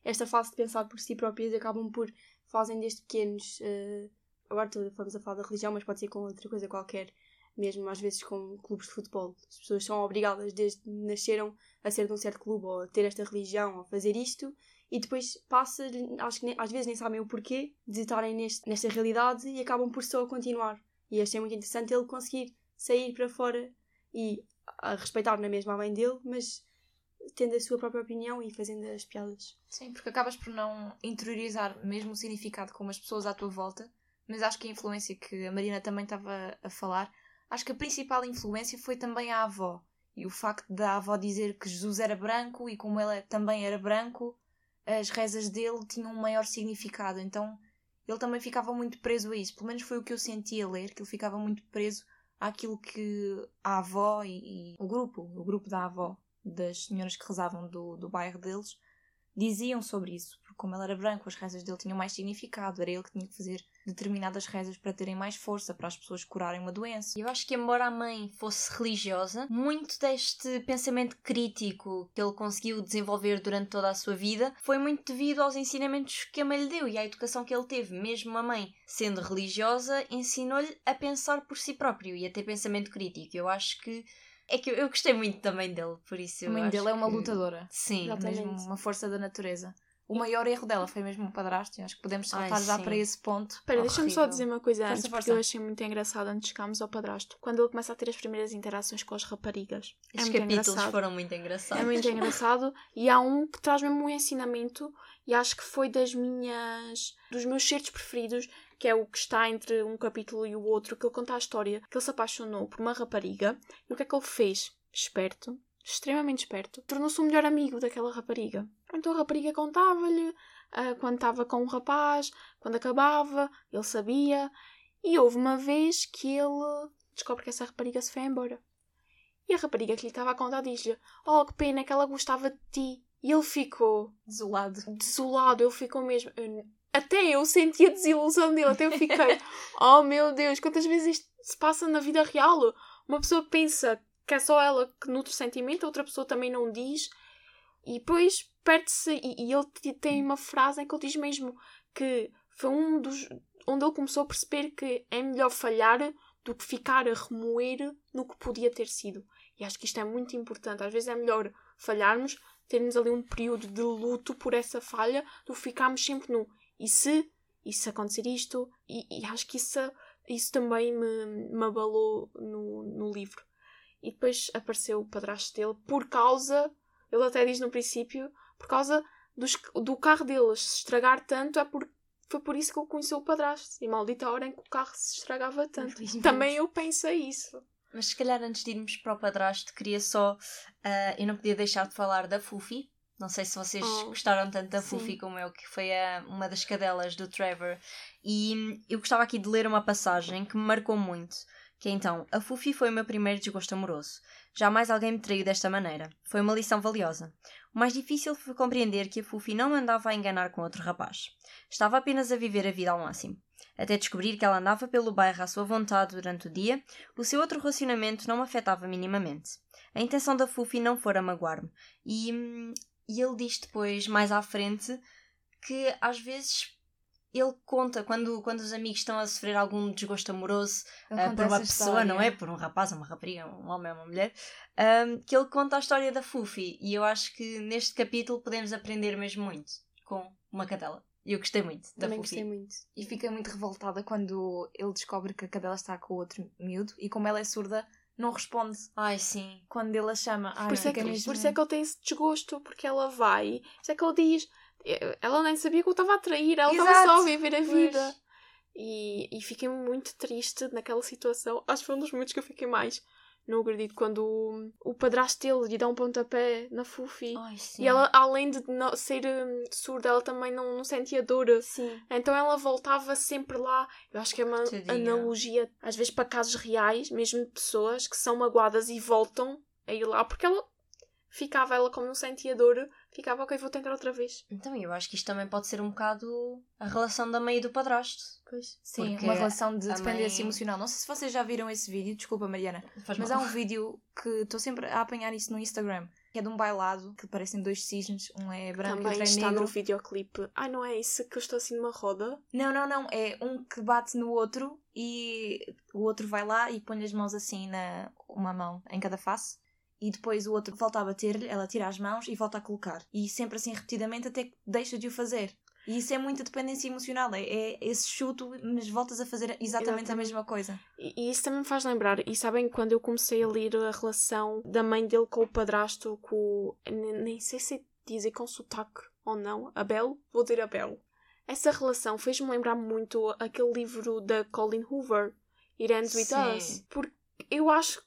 esta fase de pensar por si próprias e acabam por fazem desde pequenos. Uh, agora estamos a falar da religião, mas pode ser com outra coisa qualquer mesmo às vezes com clubes de futebol. As pessoas são obrigadas desde nasceram a ser de um certo clube ou a ter esta religião ou a fazer isto e depois passa, acho que nem, às vezes nem sabem o porquê de estarem neste, nesta realidade e acabam por só continuar. E achei muito interessante ele conseguir sair para fora e a respeitar na mesma a mãe dele, mas tendo a sua própria opinião e fazendo as piadas. Sim, porque acabas por não interiorizar mesmo o significado com as pessoas à tua volta, mas acho que a influência que a Marina também estava a falar acho que a principal influência foi também a avó. E o facto da avó dizer que Jesus era branco e como ele também era branco, as rezas dele tinham um maior significado. Então ele também ficava muito preso a isso. Pelo menos foi o que eu senti a ler, que ele ficava muito preso àquilo que a avó e, e o grupo, o grupo da avó, das senhoras que rezavam do, do bairro deles, diziam sobre isso. Porque como ele era branco, as rezas dele tinham mais significado. Era ele que tinha que fazer determinadas rezas para terem mais força, para as pessoas curarem uma doença. Eu acho que, embora a mãe fosse religiosa, muito deste pensamento crítico que ele conseguiu desenvolver durante toda a sua vida foi muito devido aos ensinamentos que a mãe lhe deu e à educação que ele teve. Mesmo a mãe, sendo religiosa, ensinou-lhe a pensar por si próprio e a ter pensamento crítico. Eu acho que é que eu, gostei muito também dele, por isso. A mãe dele é uma que... lutadora. Sim, Exatamente. mesmo uma força da natureza. O maior erro dela foi mesmo o padrasto, e acho que podemos saltar Ai, já para esse ponto. Espera, deixa-me só dizer uma coisa força, antes, força. porque eu achei muito engraçado antes de chegarmos ao padrasto. Quando ele começa a ter as primeiras interações com as raparigas. Os é capítulos engraçado. foram muito engraçados. É muito engraçado. e há um que traz mesmo um ensinamento, e acho que foi das minhas. dos meus certos preferidos, que é o que está entre um capítulo e o outro, que ele conta a história que ele se apaixonou por uma rapariga, e o que é que ele fez? Esperto, extremamente esperto, tornou-se o melhor amigo daquela rapariga. Então a rapariga contava-lhe uh, quando estava com um rapaz, quando acabava, ele sabia. E houve uma vez que ele descobre que essa rapariga se foi embora. E a rapariga que lhe estava a contar diz-lhe: Oh, que pena que ela gostava de ti. E ele ficou desolado. Desolado, ele ficou mesmo. Eu, até eu senti a desilusão dele, até eu fiquei: *laughs* Oh meu Deus, quantas vezes isto se passa na vida real? Uma pessoa pensa que é só ela que nutre sentimento, a outra pessoa também não diz, e depois perde-se. E, e, ele tem uma frase em que ele diz mesmo que foi um dos. onde ele começou a perceber que é melhor falhar do que ficar a remoer no que podia ter sido. E acho que isto é muito importante. Às vezes é melhor falharmos, termos ali um período de luto por essa falha, do que ficarmos sempre no e se, e se acontecer isto, e, e acho que isso, isso também me, me abalou no, no livro. E depois apareceu o padrasto dele por causa, ele até diz no princípio, por causa dos, do carro deles se estragar tanto, é por, foi por isso que ele conheceu o padrasto. E maldita hora em que o carro se estragava tanto. Também eu pensei isso. Mas se calhar antes de irmos para o padrasto, queria só. Uh, eu não podia deixar de falar da Fufi. Não sei se vocês oh, gostaram tanto da sim. Fufi como eu, que foi a, uma das cadelas do Trevor. E eu gostava aqui de ler uma passagem que me marcou muito que então, a Fufi foi o meu primeiro desgosto amoroso. Jamais alguém me traiu desta maneira. Foi uma lição valiosa. O mais difícil foi compreender que a Fufi não me andava a enganar com outro rapaz. Estava apenas a viver a vida ao máximo. Até descobrir que ela andava pelo bairro à sua vontade durante o dia, o seu outro relacionamento não me afetava minimamente. A intenção da Fufi não fora magoar-me. E, hum, e ele diz depois, mais à frente, que às vezes ele conta quando, quando os amigos estão a sofrer algum desgosto amoroso uh, por uma pessoa, história. não é? Por um rapaz, uma rapariga, um homem ou uma mulher, um, que ele conta a história da Fufi. E eu acho que neste capítulo podemos aprender mesmo muito com uma cadela. E eu gostei muito da Também Fufi. gostei muito. E fica muito revoltada quando ele descobre que a cadela está com o outro miúdo e como ela é surda, não responde Ai, sim. quando ele a chama. Ai, Por isso, é que, mesmo- por isso é que ele tem esse desgosto, porque ela vai. Por isso é que ele diz. Eh, Ela nem sabia que eu estava a trair, ela estava só a viver a Pois. vida. E, e fiquei muito triste naquela situação. Acho que foi um dos momentos que eu fiquei mais. Não acredito quando o, o padrasto dele lhe dá um pontapé na Fufi. Ai. E ela, além de não- ser hum, surda, ela também não, não sentia dor. Sim. Então ela voltava sempre lá. Eu acho que é uma analogia, às vezes, para casos reais, mesmo de pessoas que são magoadas e voltam a ir lá, porque ela ficava, ela como não sentia dor, ficava, ok, vou tentar outra vez. Então, eu acho que isto também pode ser um bocado a relação da mãe e do padrasto. Pois. Sim, Porque uma relação de dependência mãe- emocional. Não sei se vocês já viram esse vídeo, desculpa Mariana, Faz mas mal. há um vídeo que estou sempre a apanhar isso no Instagram, que é de um bailado, que parecem dois cisnes, um é branco e também outro é está negro. no videoclipe. Ai, não é isso que eu estou assim numa roda? Não, não, não, é um que bate no outro e o outro vai lá e põe as mãos assim na uma mão em cada face. E depois o outro volta a bater-lhe, ela tira as mãos e volta a colocar. E sempre assim repetidamente até que deixa de o fazer. E isso é muita dependência emocional. É, é esse chuto, mas voltas a fazer exatamente a mesma coisa. E, e isso também me faz lembrar. E sabem, quando eu comecei a ler a relação da mãe dele com o padrasto, com o. nem- sei se é dizer com sotaque ou não. Abel? Vou dizer Abel. Essa relação fez-me lembrar muito aquele livro da Colin Hoover, It Ends With Sim. Us. Porque eu acho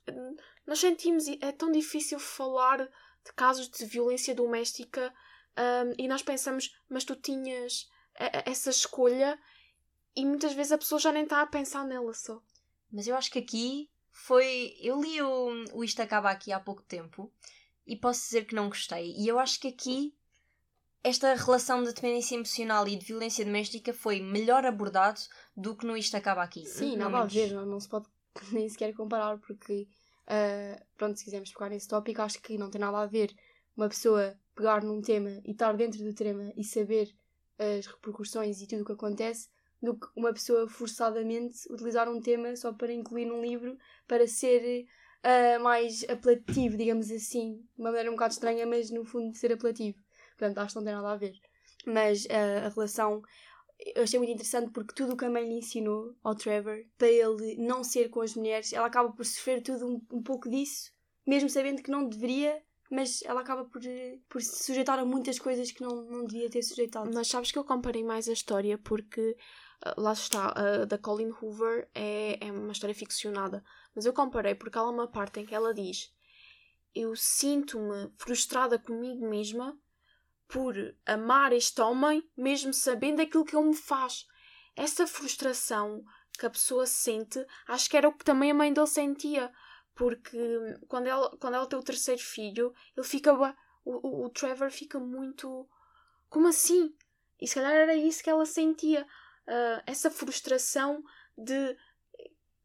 nós sentimos. É tão difícil falar de casos de violência doméstica hum, e nós pensamos, mas tu tinhas a- a- essa escolha e muitas vezes a pessoa já nem está a pensar nela só. Mas eu acho que aqui foi. Eu li o, o Isto Acaba Aqui há pouco tempo e posso dizer que não gostei. E eu acho que aqui esta relação de dependência emocional e de violência doméstica foi melhor abordado do que no Isto Acaba Aqui. Sim, não a menos. ver, não, não se pode *laughs* nem sequer comparar, porque, ah, pronto, se quisermos pegar nesse tópico, acho que não tem nada a ver uma pessoa pegar num tema e estar dentro do tema e saber as repercussões e tudo o que acontece, do que uma pessoa forçadamente utilizar um tema só para incluir num livro para ser ah, mais apelativo, digamos assim, de uma maneira um bocado estranha, mas no fundo ser apelativo. Portanto, acho que não tem nada a ver. Mas ah, a relação eu achei muito interessante porque tudo o que a mãe lhe ensinou ao Trevor para ele não ser com as mulheres, ela acaba por sofrer tudo um, um pouco disso, mesmo sabendo que não deveria, mas ela acaba por, eh, por se sujeitar a muitas coisas que não, não devia ter sujeitado. Mas sabes que eu comparei mais a história porque ah, lá está, a da Colin Hoover é, é uma história ficcionada. Mas eu comparei porque há uma parte em que ela diz: Eu sinto-me frustrada comigo mesma por amar este homem, mesmo sabendo aquilo que ele me faz. Essa frustração que a pessoa sente, acho que era o que também a mãe dele sentia. Porque quando ela, quando ela tem o terceiro filho, ele fica. O, o, o Trevor fica muito. Como assim? E se calhar era isso que ela sentia. ah, essa frustração de.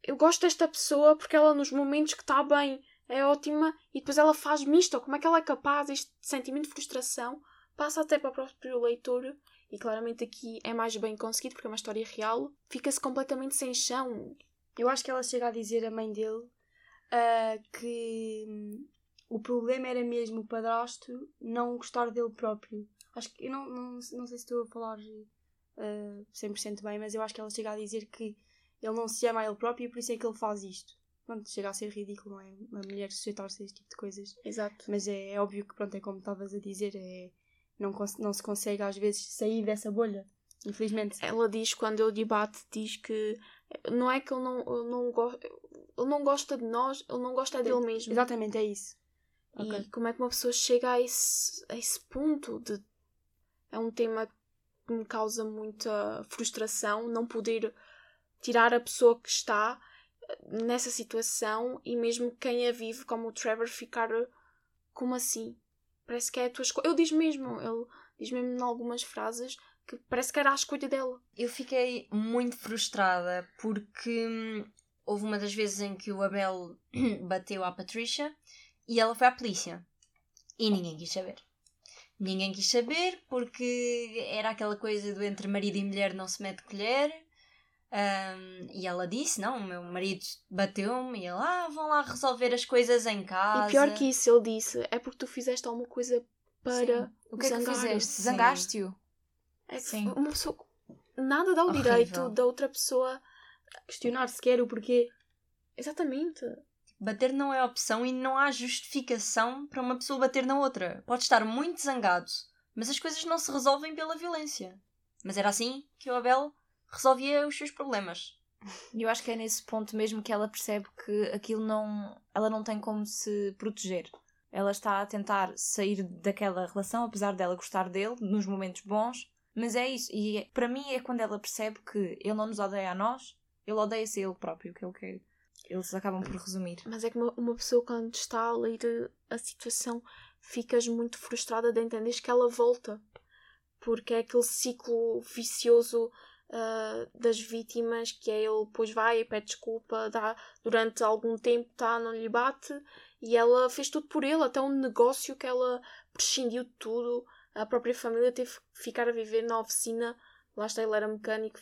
Eu gosto desta pessoa porque ela, nos momentos que está bem, é ótima e depois ela faz-me isto. Como é que ela é capaz? Este sentimento de frustração passa até para o próprio leitor. E claramente aqui é mais bem conseguido porque é uma história real. Fica-se completamente sem chão. Eu acho que ela chega a dizer à mãe dele ah, que hum, o problema era mesmo o padrasto não gostar dele próprio. Acho que eu não, não, não sei se estou a falar ah, 100% bem, mas eu acho que ela chega a dizer que ele não se ama a ele próprio e por isso é que ele faz isto. Pronto, chega a ser ridículo, não é? Uma mulher sujeitar-se a este tipo de coisas. Exato. Mas é, é óbvio que, pronto, é como estavas a dizer, é, não, não se consegue às vezes sair dessa bolha, infelizmente. Ela diz, quando ele debate, diz que não é que ele não, ele não, go ele não gosta de nós, ele não gosta dele mesmo. Exatamente, é isso. E Ok. como é que uma pessoa chega a esse, a esse ponto de. É um tema que me causa muita frustração não poder tirar a pessoa que está. nessa situação e mesmo quem a vive, como o Trevor, ficar como assim? Parece que é a tua escolha. Ele diz mesmo, ele diz mesmo em algumas frases que parece que era a escolha dela. Eu fiquei muito frustrada porque hum, houve uma das vezes em que o Abel *clears throat* bateu à Patricia e ela foi à polícia. E ninguém quis saber. Ninguém quis saber porque era aquela coisa do entre marido e mulher não se mete colher. Um, e ela disse: Não, o meu marido bateu-me. E ele, ah, vão lá resolver as coisas em casa. E pior que isso, ele disse: É porque tu fizeste alguma coisa para. Sim. O que é que fizeste? Zangaste-o? É Sim. uma pessoa. Nada dá o Horrível. direito da outra pessoa. Questionar sequer o porquê. Exatamente. Bater não é opção e não há justificação para uma pessoa bater na outra. Pode estar muito zangado, mas as coisas não se resolvem pela violência. Mas era assim que o Abel resolvia os seus problemas. E eu acho que é nesse ponto mesmo que ela percebe que aquilo não. Ela não tem como se proteger. Ela está a tentar sair daquela relação, apesar dela gostar dele, nos momentos bons. Mas é isso. E é- para mim é quando ela percebe que ele não nos odeia a nós, ele odeia-se a ele próprio, que é o que eles acabam por resumir. Mas é que uma, uma pessoa, quando está a ler a situação, ficas muito frustrada de entender que ela volta. Porque é aquele ciclo vicioso ah, das vítimas que é ele depois vai e pede desculpa, dá, durante algum tempo tá, não lhe bate e ela fez tudo por ele, até um negócio que ela prescindiu de tudo. A própria família teve que ficar a viver na oficina. Lá está, ele era mecânico,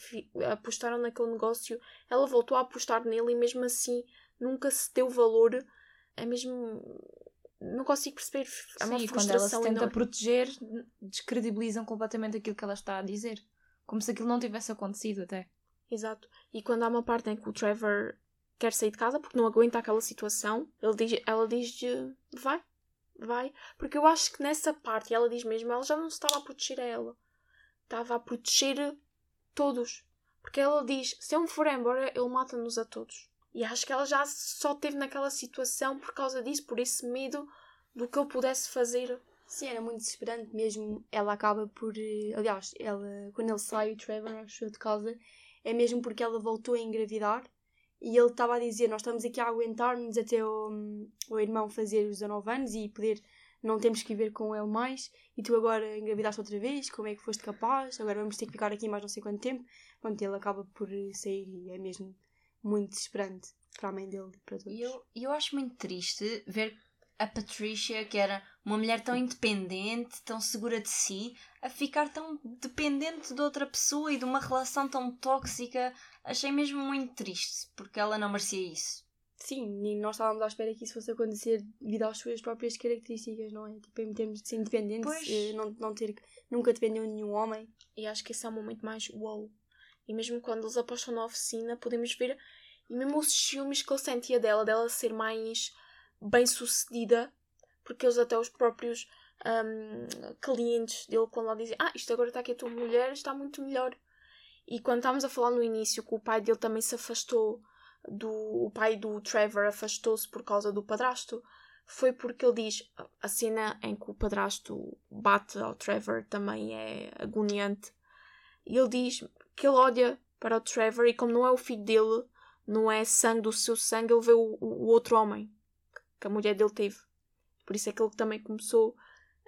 apostaram naquele negócio. Ela voltou a apostar nele e mesmo assim nunca se deu valor. É mesmo. Não consigo perceber. É uma Sim, e quando ela se frustração tenta enorme. proteger, descredibilizam completamente aquilo que ela está a dizer. Como se aquilo não tivesse acontecido até. Exato. E quando há uma parte em que o Trevor quer sair de casa porque não aguenta aquela situação, ele diz, ela diz vai, vai. Porque eu acho que nessa parte, ela diz mesmo, ela já não estava a proteger a ela. Estava a proteger todos. Porque ela diz, se eu me for embora, ele mata-nos a todos. E acho que ela já só teve naquela situação por causa disso, por esse medo do que ele pudesse fazer. Sim, era muito desesperante mesmo. Ela acaba por. eh, Aliás, ela, quando ele sai, o Trevor, acho eu, de casa, é mesmo porque ela voltou a engravidar e ele estava a dizer: Nós estamos aqui a aguentar-nos até o, o irmão fazer os 19 anos e poder. Não temos que viver com ele mais. E tu agora engravidaste outra vez. Como é que foste capaz? Agora vamos ter que ficar aqui mais não sei quanto tempo. Pronto, ele acaba por eh, sair e é mesmo muito desesperante para a mãe dele e para todos. E eu, eu acho muito triste ver a Patricia, que era uma mulher tão independente, tão segura de si, a ficar tão dependente de outra pessoa e de uma relação tão tóxica. Achei mesmo muito triste, porque ela não merecia isso. Sim, e nós estávamos à espera que isso fosse acontecer devido às suas próprias características, não é? Tipo, em termos de ser independente, Pois. eh, não, não ter, nunca dependeu de nenhum homem. E acho que esse é o momento mais wow. E mesmo quando eles apostam na oficina, podemos ver, e mesmo os ciúmes que ele sentia dela, dela ser mais bem sucedida, porque eles até os próprios hum, clientes dele, quando lá dizem, ah, isto agora está aqui a tua mulher, está muito melhor. E quando estávamos a falar no início que o pai dele também se afastou do. O pai do Trevor afastou-se por causa do padrasto, foi porque ele diz a cena em que o padrasto bate ao Trevor também é agoniante. E ele diz que ele olha para o Trevor e como não é o filho dele, não é sangue do seu sangue, ele vê o, o outro homem que a mulher dele teve. Por isso é que ele também começou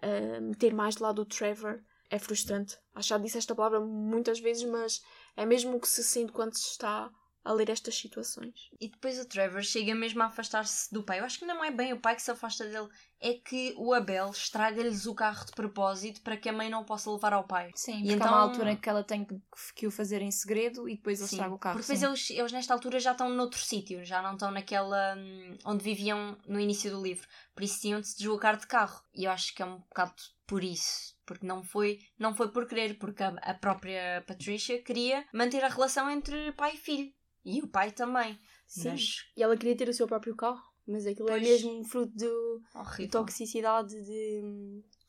a meter mais de lado o Trevor. É frustrante. Acho que já disse esta palavra muitas vezes, mas é mesmo o que se sente quando se está a ler estas situações. E depois o Trevor chega mesmo a afastar-se do pai. Eu acho que não é bem o pai que se afasta dele, é que o Abel estraga-lhes o carro de propósito para que a mãe não possa levar ao pai. Sim, E porque há então- uma altura em que ela tem que, o fazer em segredo e depois ele Sim, estraga o carro. Porque depois eles, eles nesta altura já estão noutro sítio, já não estão naquela hum, onde viviam no início do livro. Por isso tinham de se deslocar de carro. E eu acho que é um bocado por isso. Porque não foi, não foi por querer, porque a, a própria Patricia queria manter a relação entre pai e filho. E o pai também. Sim. Mas E ela queria ter o seu próprio carro, mas aquilo é Pois. mesmo fruto do, de toxicidade, de,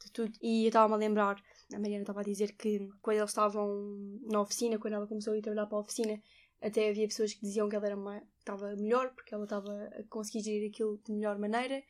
de tudo. E eu estava-me a lembrar, a Mariana estava a dizer que quando eles estavam na oficina, quando ela começou a ir trabalhar para a oficina, até havia pessoas que diziam que ela era ma- estava melhor, porque ela estava a conseguir gerir aquilo de melhor maneira.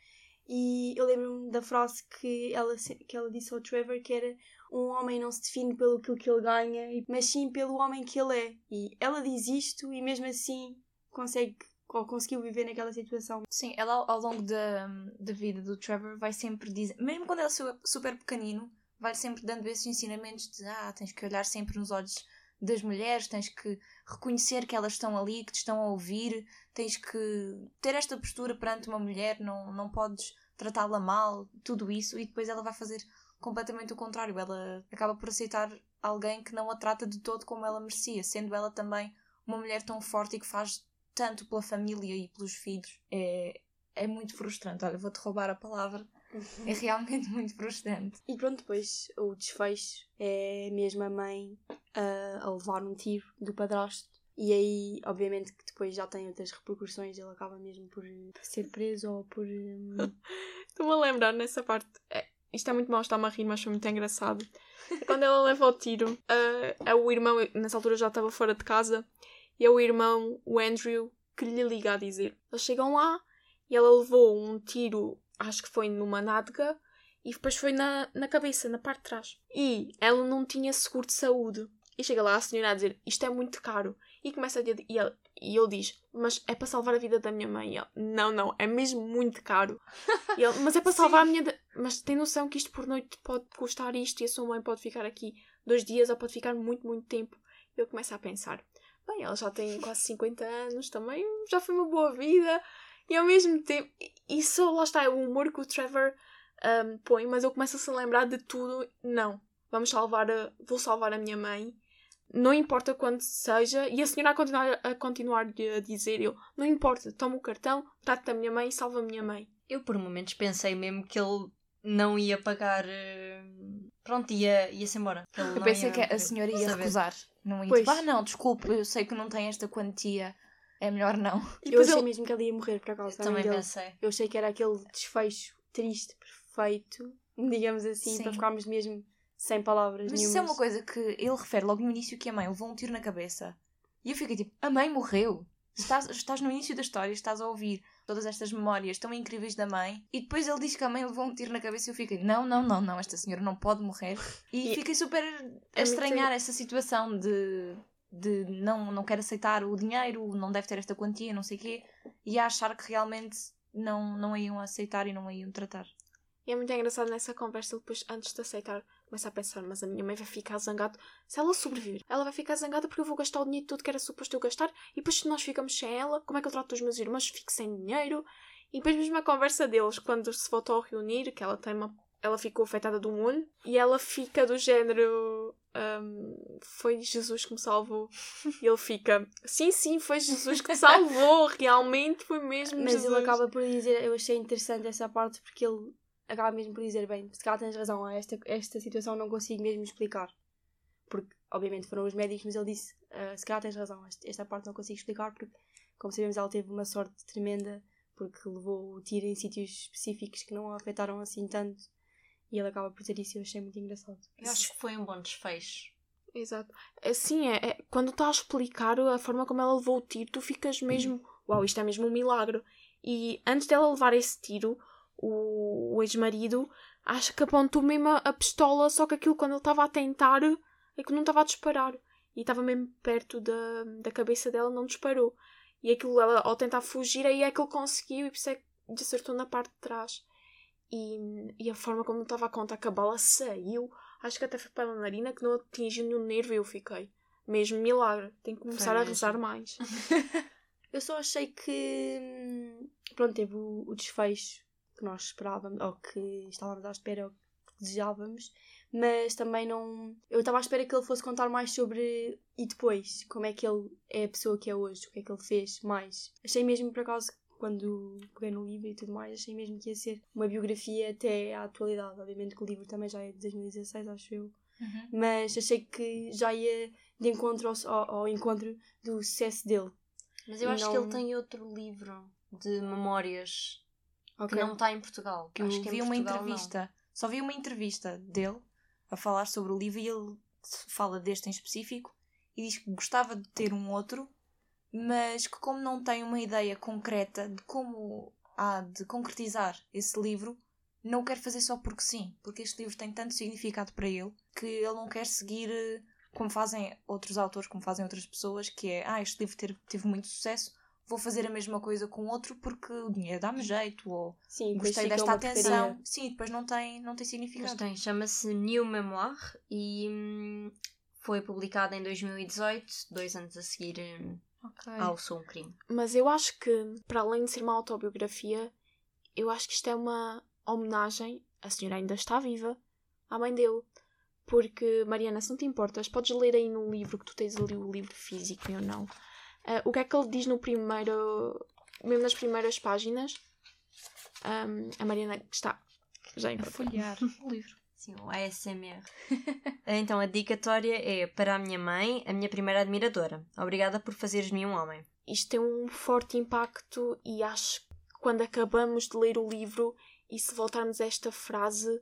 E eu lembro-me da frase que ela, que ela disse ao Trevor, que era um homem não se define pelo que ele ganha, mas sim pelo homem que ele é. E ela diz isto e mesmo assim consegue ou conseguiu viver naquela situação. Sim, ela ao, longo da, da vida do Trevor vai sempre dizer, mesmo quando ele é su- super pequenino, vai sempre dando esses ensinamentos de ah, tens que olhar sempre nos olhos das mulheres, tens que reconhecer que elas estão ali, que te estão a ouvir, tens que ter esta postura perante uma mulher, não, não podes tratá-la mal, tudo isso, e depois ela vai fazer completamente o contrário. Ela acaba por aceitar alguém que não a trata de todo como ela merecia, sendo ela também uma mulher tão forte e que faz tanto pela família e pelos filhos. É, é muito frustrante. Olha, vou-te roubar a palavra. É realmente *laughs* muito frustrante. E pronto, depois o desfecho é mesmo a mãe a, a levar um tiro do padrasto. E aí, obviamente, que depois já tem outras repercussões. Ele acaba mesmo por ser preso ou por. hum, *laughs* Estou-me a lembrar nessa parte. É, isto é muito mau, está-me a rir, mas foi muito engraçado. Quando ela leva o tiro, é o irmão, nessa altura já estava fora de casa, e é o irmão, o Andrew, que lhe liga a dizer. Eles chegam lá e ela levou um tiro, acho que foi numa nádega, e depois foi na, na cabeça, na parte de trás. E ela não tinha seguro de saúde. E chega lá a senhora a dizer: Isto é muito caro. E começa a dizer, e ele, e ele diz: Mas é para salvar a vida da minha mãe. E ele, não, não, é mesmo muito caro. E ele, mas é para *laughs* salvar a minha. da- Mas tem noção que isto por noite pode custar isto e a sua mãe pode ficar aqui dois dias ou pode ficar muito, muito tempo. E eu começo a pensar: bem, ela já tem quase 50 anos também, já foi uma boa vida. E ao mesmo tempo, e só lá está é o humor que o Trevor ahm, põe, mas eu começo a se lembrar de tudo. Não, vamos salvar a. Vou salvar a minha mãe. Não importa quando seja, e a senhora a continuar a, continuar a dizer: eu, não importa, toma o cartão, trata da minha mãe e salva a minha mãe. Eu por momentos pensei mesmo que ele não ia pagar. eh, Pronto, ia- ia-se embora. Ele Eu não pensei ia que a senhora ia saber. recusar. Não ia Pois. tipo, ah, não, desculpe, eu sei que não tem esta quantia. É melhor não. E Eu achei ele- mesmo que ele ia morrer por acaso. Eu também dele. pensei. Eu achei que era aquele desfecho triste, perfeito, digamos assim, Sim. para ficarmos mesmo sem palavras Mas isso é uma coisa que ele refere logo no início que a mãe levou um tiro na cabeça. E eu fiquei tipo, a mãe morreu. Estás, estás no início da história, estás a ouvir todas estas memórias tão incríveis da mãe, e depois ele diz que a mãe levou um tiro na cabeça e eu fiquei, não, não, não, não, esta senhora não pode morrer. E, E- fiquei super a muito- estranhar essa situação de, de não, não quer aceitar o dinheiro, não deve ter esta quantia, não sei o quê, e a achar que realmente não, não a iam aceitar e não a iam tratar. E é muito engraçado nessa conversa, ele depois, antes de aceitar, começa a pensar, mas a minha mãe vai ficar zangada. Se ela sobreviver, ela vai ficar zangada porque eu vou gastar o dinheiro tudo que era suposto eu gastar, e depois se nós ficamos sem ela, como é que eu trato os meus irmãos? Fico sem dinheiro. E depois mesmo a conversa deles, quando se voltou a reunir, que ela tem uma... Ela ficou afetada de um olho, e ela fica do género... hum, foi Jesus que me salvou. E ele fica, sim, sim, foi Jesus que te salvou, realmente foi mesmo Mas Jesus. ele acaba por dizer, eu achei interessante essa parte porque ele acaba mesmo por dizer, bem, se calhar tens razão, esta, esta situação não consigo mesmo explicar. Porque, obviamente, foram os médicos, mas ele disse, "Ah, se calhar tens razão, esta, esta parte não consigo explicar porque, como sabemos, ela teve uma sorte tremenda porque levou o tiro em sítios específicos que não a afetaram assim tanto. E ele acaba por dizer isso e eu achei muito engraçado. Eu acho que foi um bom desfecho. Exato. Assim, é, é- quando está a explicar a forma como ela levou o tiro, tu ficas mesmo, uau, isto é mesmo um milagre. E antes dela levar esse tiro, o, o ex-marido acha que apontou mesmo a, a pistola, só que aquilo quando ele estava a tentar, é que não estava a disparar. E estava mesmo perto da, da cabeça dela, não disparou. E aquilo, ela, ao tentar fugir, aí é que ele conseguiu e por isso é que acertou na parte de trás. E, e a forma como ele estava a contar que a bala saiu, acho que até foi pela narina que não atingiu nenhum nervo e eu fiquei. Mesmo milagre. Tenho que começar a rezar mais. *laughs* Eu só achei que hum, pronto, teve o, o desfecho que nós esperávamos, ou que estávamos à espera, ou que desejávamos, mas também não. Eu estava à espera que ele fosse contar mais sobre e depois, como é que ele é a pessoa que é hoje, o que é que ele fez mais. Achei mesmo por acaso quando peguei no livro e tudo mais, achei mesmo que ia ser uma biografia até à atualidade. Obviamente que o livro também já é de 2016, acho eu. Mas achei que já ia de encontro ao, ao- encontro do sucesso dele. Mas eu acho não- que ele tem outro livro de memórias Ok. que não está em Portugal. que eu acho que em vi uma Portugal não. entrevista, só vi uma entrevista dele a falar sobre o livro e ele fala deste em específico e diz que gostava de ter um outro, mas que como não tem uma ideia concreta de como há de concretizar esse livro, não o quer fazer só porque sim, porque este livro tem tanto significado para ele que ele não quer seguir eh, como fazem outros autores, como fazem outras pessoas, que é, ah, este livro ter- teve muito sucesso, vou fazer a mesma coisa com outro porque o dinheiro dá-me jeito ou Sim, gostei desta atenção. porcaria. Sim, depois não tem, não tem Mas significado. tem, chama-se New Memoir e hum, foi publicada em 2018, dois anos a seguir hum, Ok. ao Sou um Crime. Mas eu acho que, para além de ser uma autobiografia, eu acho que isto é uma homenagem, a senhora ainda está viva, à mãe dele. Porque, Mariana, se não te importas, podes ler aí no livro que tu tens ali o livro físico, eu não. Ah, o que é que ele diz no primeiro. mesmo nas primeiras páginas? Ahm, a Mariana está já em A folhear *laughs* o livro. Sim, o ASMR. *laughs* então, a dedicatória é para a minha mãe, a minha primeira admiradora. Obrigada por fazeres de mim um homem. isto tem um forte impacto e acho que quando acabamos de ler o livro e se voltarmos a esta frase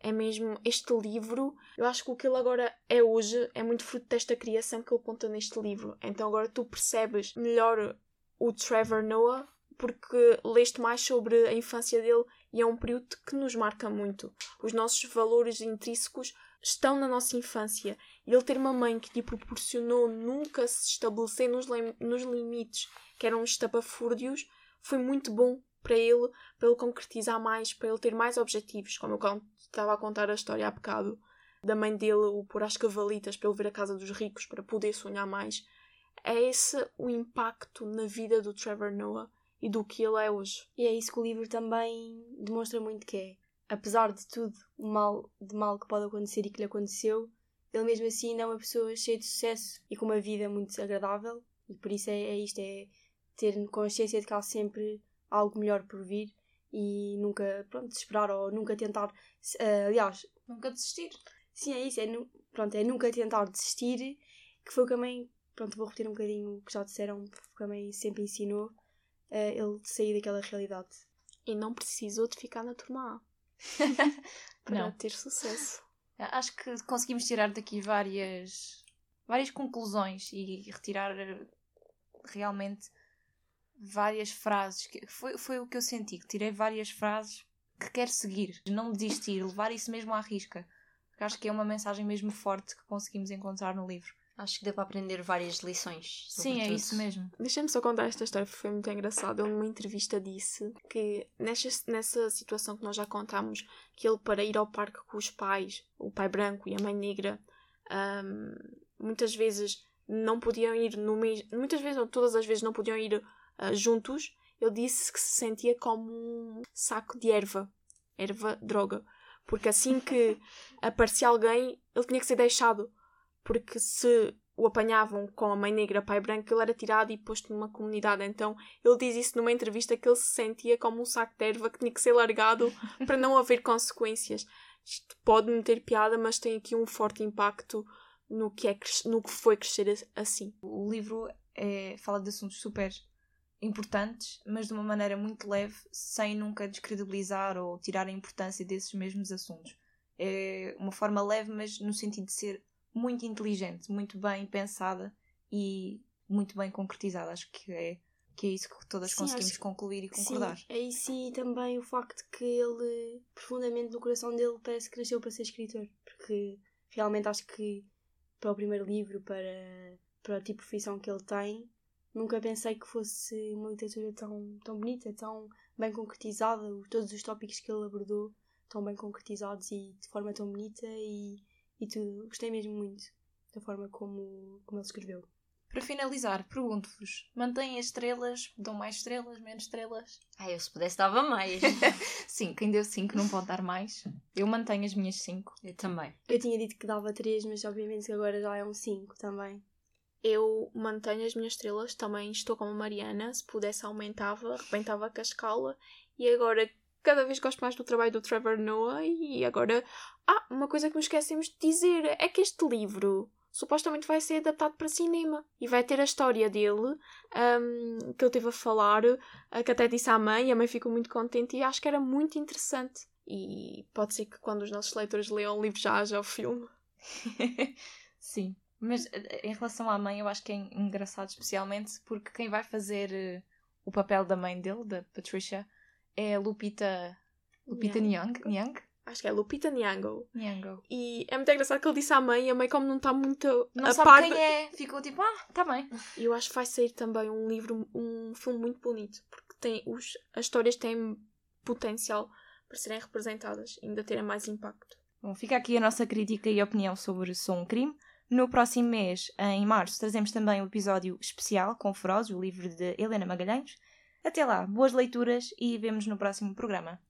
é mesmo este livro. Eu acho que o que ele agora é hoje é muito fruto desta criação que ele conta neste livro. Então agora tu percebes melhor o Trevor Noah porque leste mais sobre a infância dele e é um período que nos marca muito. Os nossos valores intrínsecos estão na nossa infância. E ele ter uma mãe que lhe proporcionou nunca se estabelecer nos, nos limites que eram estapafúrdios foi muito bom para ele, para ele concretizar mais, para ele ter mais objetivos, como eu estava a contar a história há bocado da mãe dele, o pôr às cavalitas para ele ver a casa dos ricos, para poder sonhar mais. É esse o impacto na vida do Trevor Noah e do que ele é hoje. E é isso que o livro também demonstra muito que é. Apesar de tudo o mal, de mal que pode acontecer e que lhe aconteceu, ele mesmo assim ainda é uma pessoa cheia de sucesso e com uma vida muito agradável. E por isso é, é isto, é ter consciência de que há sempre algo melhor por vir e nunca, pronto, desesperar ou nunca tentar... eh, aliás, Nunca desistir. sim, é isso, é, nu- pronto, é nunca tentar desistir, que foi o que também, pronto, vou repetir um bocadinho o que já disseram, que também sempre ensinou eh, ele sair daquela realidade. E não precisou de ficar na turma A *laughs* para Não. ter sucesso. Acho que conseguimos tirar daqui várias, várias conclusões e retirar eh, realmente várias frases. Que foi, foi o que eu senti, que tirei várias frases que quero seguir, não desistir, levar isso mesmo à risca. Porque acho que é uma mensagem mesmo forte que conseguimos encontrar no livro. Acho que deu para aprender várias lições. Sim, é isso mesmo. Deixa-me só contar esta história, porque foi muito engraçado. Ele, numa entrevista, disse que nessa, nessa situação que nós já contámos, que ele, para ir ao parque com os pais, o pai branco e a mãe negra, ahm, muitas vezes não podiam ir no mesmo. Muitas vezes, ou todas as vezes, não podiam ir ah, juntos. Ele disse que se sentia como um saco de erva erva, droga. Porque assim que *laughs* aparecia alguém, ele tinha que ser deixado porque se o apanhavam com a mãe negra, pai branco, ele era tirado e posto numa comunidade. Então ele diz isso numa entrevista que ele se sentia como um saco de erva que tinha que ser largado *laughs* para não haver consequências. Isto pode não ter piada, mas tem aqui um forte impacto no que, é, no que foi crescer assim. O livro é, fala de assuntos super importantes, mas de uma maneira muito leve, sem nunca descredibilizar ou tirar a importância desses mesmos assuntos. É uma forma leve, mas no sentido de ser muito inteligente, muito bem pensada e muito bem concretizada. Acho que é, que é isso que todas Sim, conseguimos acho- concluir e concordar. Sim, é isso e também o facto que ele, profundamente no coração dele, parece que nasceu para ser escritor. Porque realmente acho que para o primeiro livro, para, para o tipo de profissão que ele tem, nunca pensei que fosse uma literatura tão, tão bonita, tão bem concretizada, todos os tópicos que ele abordou tão bem concretizados e de forma tão bonita e, e tudo. Gostei mesmo muito da forma como, como ele escreveu. Para finalizar, pergunto-vos: mantêm as estrelas? Dão mais estrelas? Menos estrelas? Ah, eu se pudesse dava mais. *laughs* Sim, quem deu 5 não pode dar mais. Eu mantenho as minhas 5. eu também. Eu tinha dito que dava 3, mas obviamente que agora já é um 5 também. Eu mantenho as minhas estrelas, também estou como a Mariana, se pudesse aumentava, arrebentava a escala e agora cada vez gosto mais do trabalho do Trevor Noah e agora... Ah, uma coisa que nos esquecemos de dizer é que este livro supostamente vai ser adaptado para cinema e vai ter a história dele ahm, que ele teve a falar, que até disse à mãe, e a mãe ficou muito contente e acho que era muito interessante. E pode ser que quando os nossos leitores leiam o livro já haja o filme. *laughs* Sim. Mas eh, em relação à mãe, eu acho que é engraçado, especialmente porque quem vai fazer eh, o papel da mãe dele, da Patricia, é a Lupita. Lupita Nyong. Nyong? acho que é Lupita Nyong'o. Nyong'o. E é muito engraçado que ele disse à mãe e a mãe, como não está muito Não a sabe par quem é. Ficou tipo, ah, tá bem. E eu acho que vai sair também um livro, um filme muito bonito, porque tem os, as histórias têm potencial para serem representadas e ainda terem mais impacto. Bom, fica aqui a nossa crítica e opinião sobre Sou um Crime. No próximo mês, em março, trazemos também um episódio especial com Feroz, o livro de Helena Magalhães. Até lá, boas leituras e vemos no próximo programa.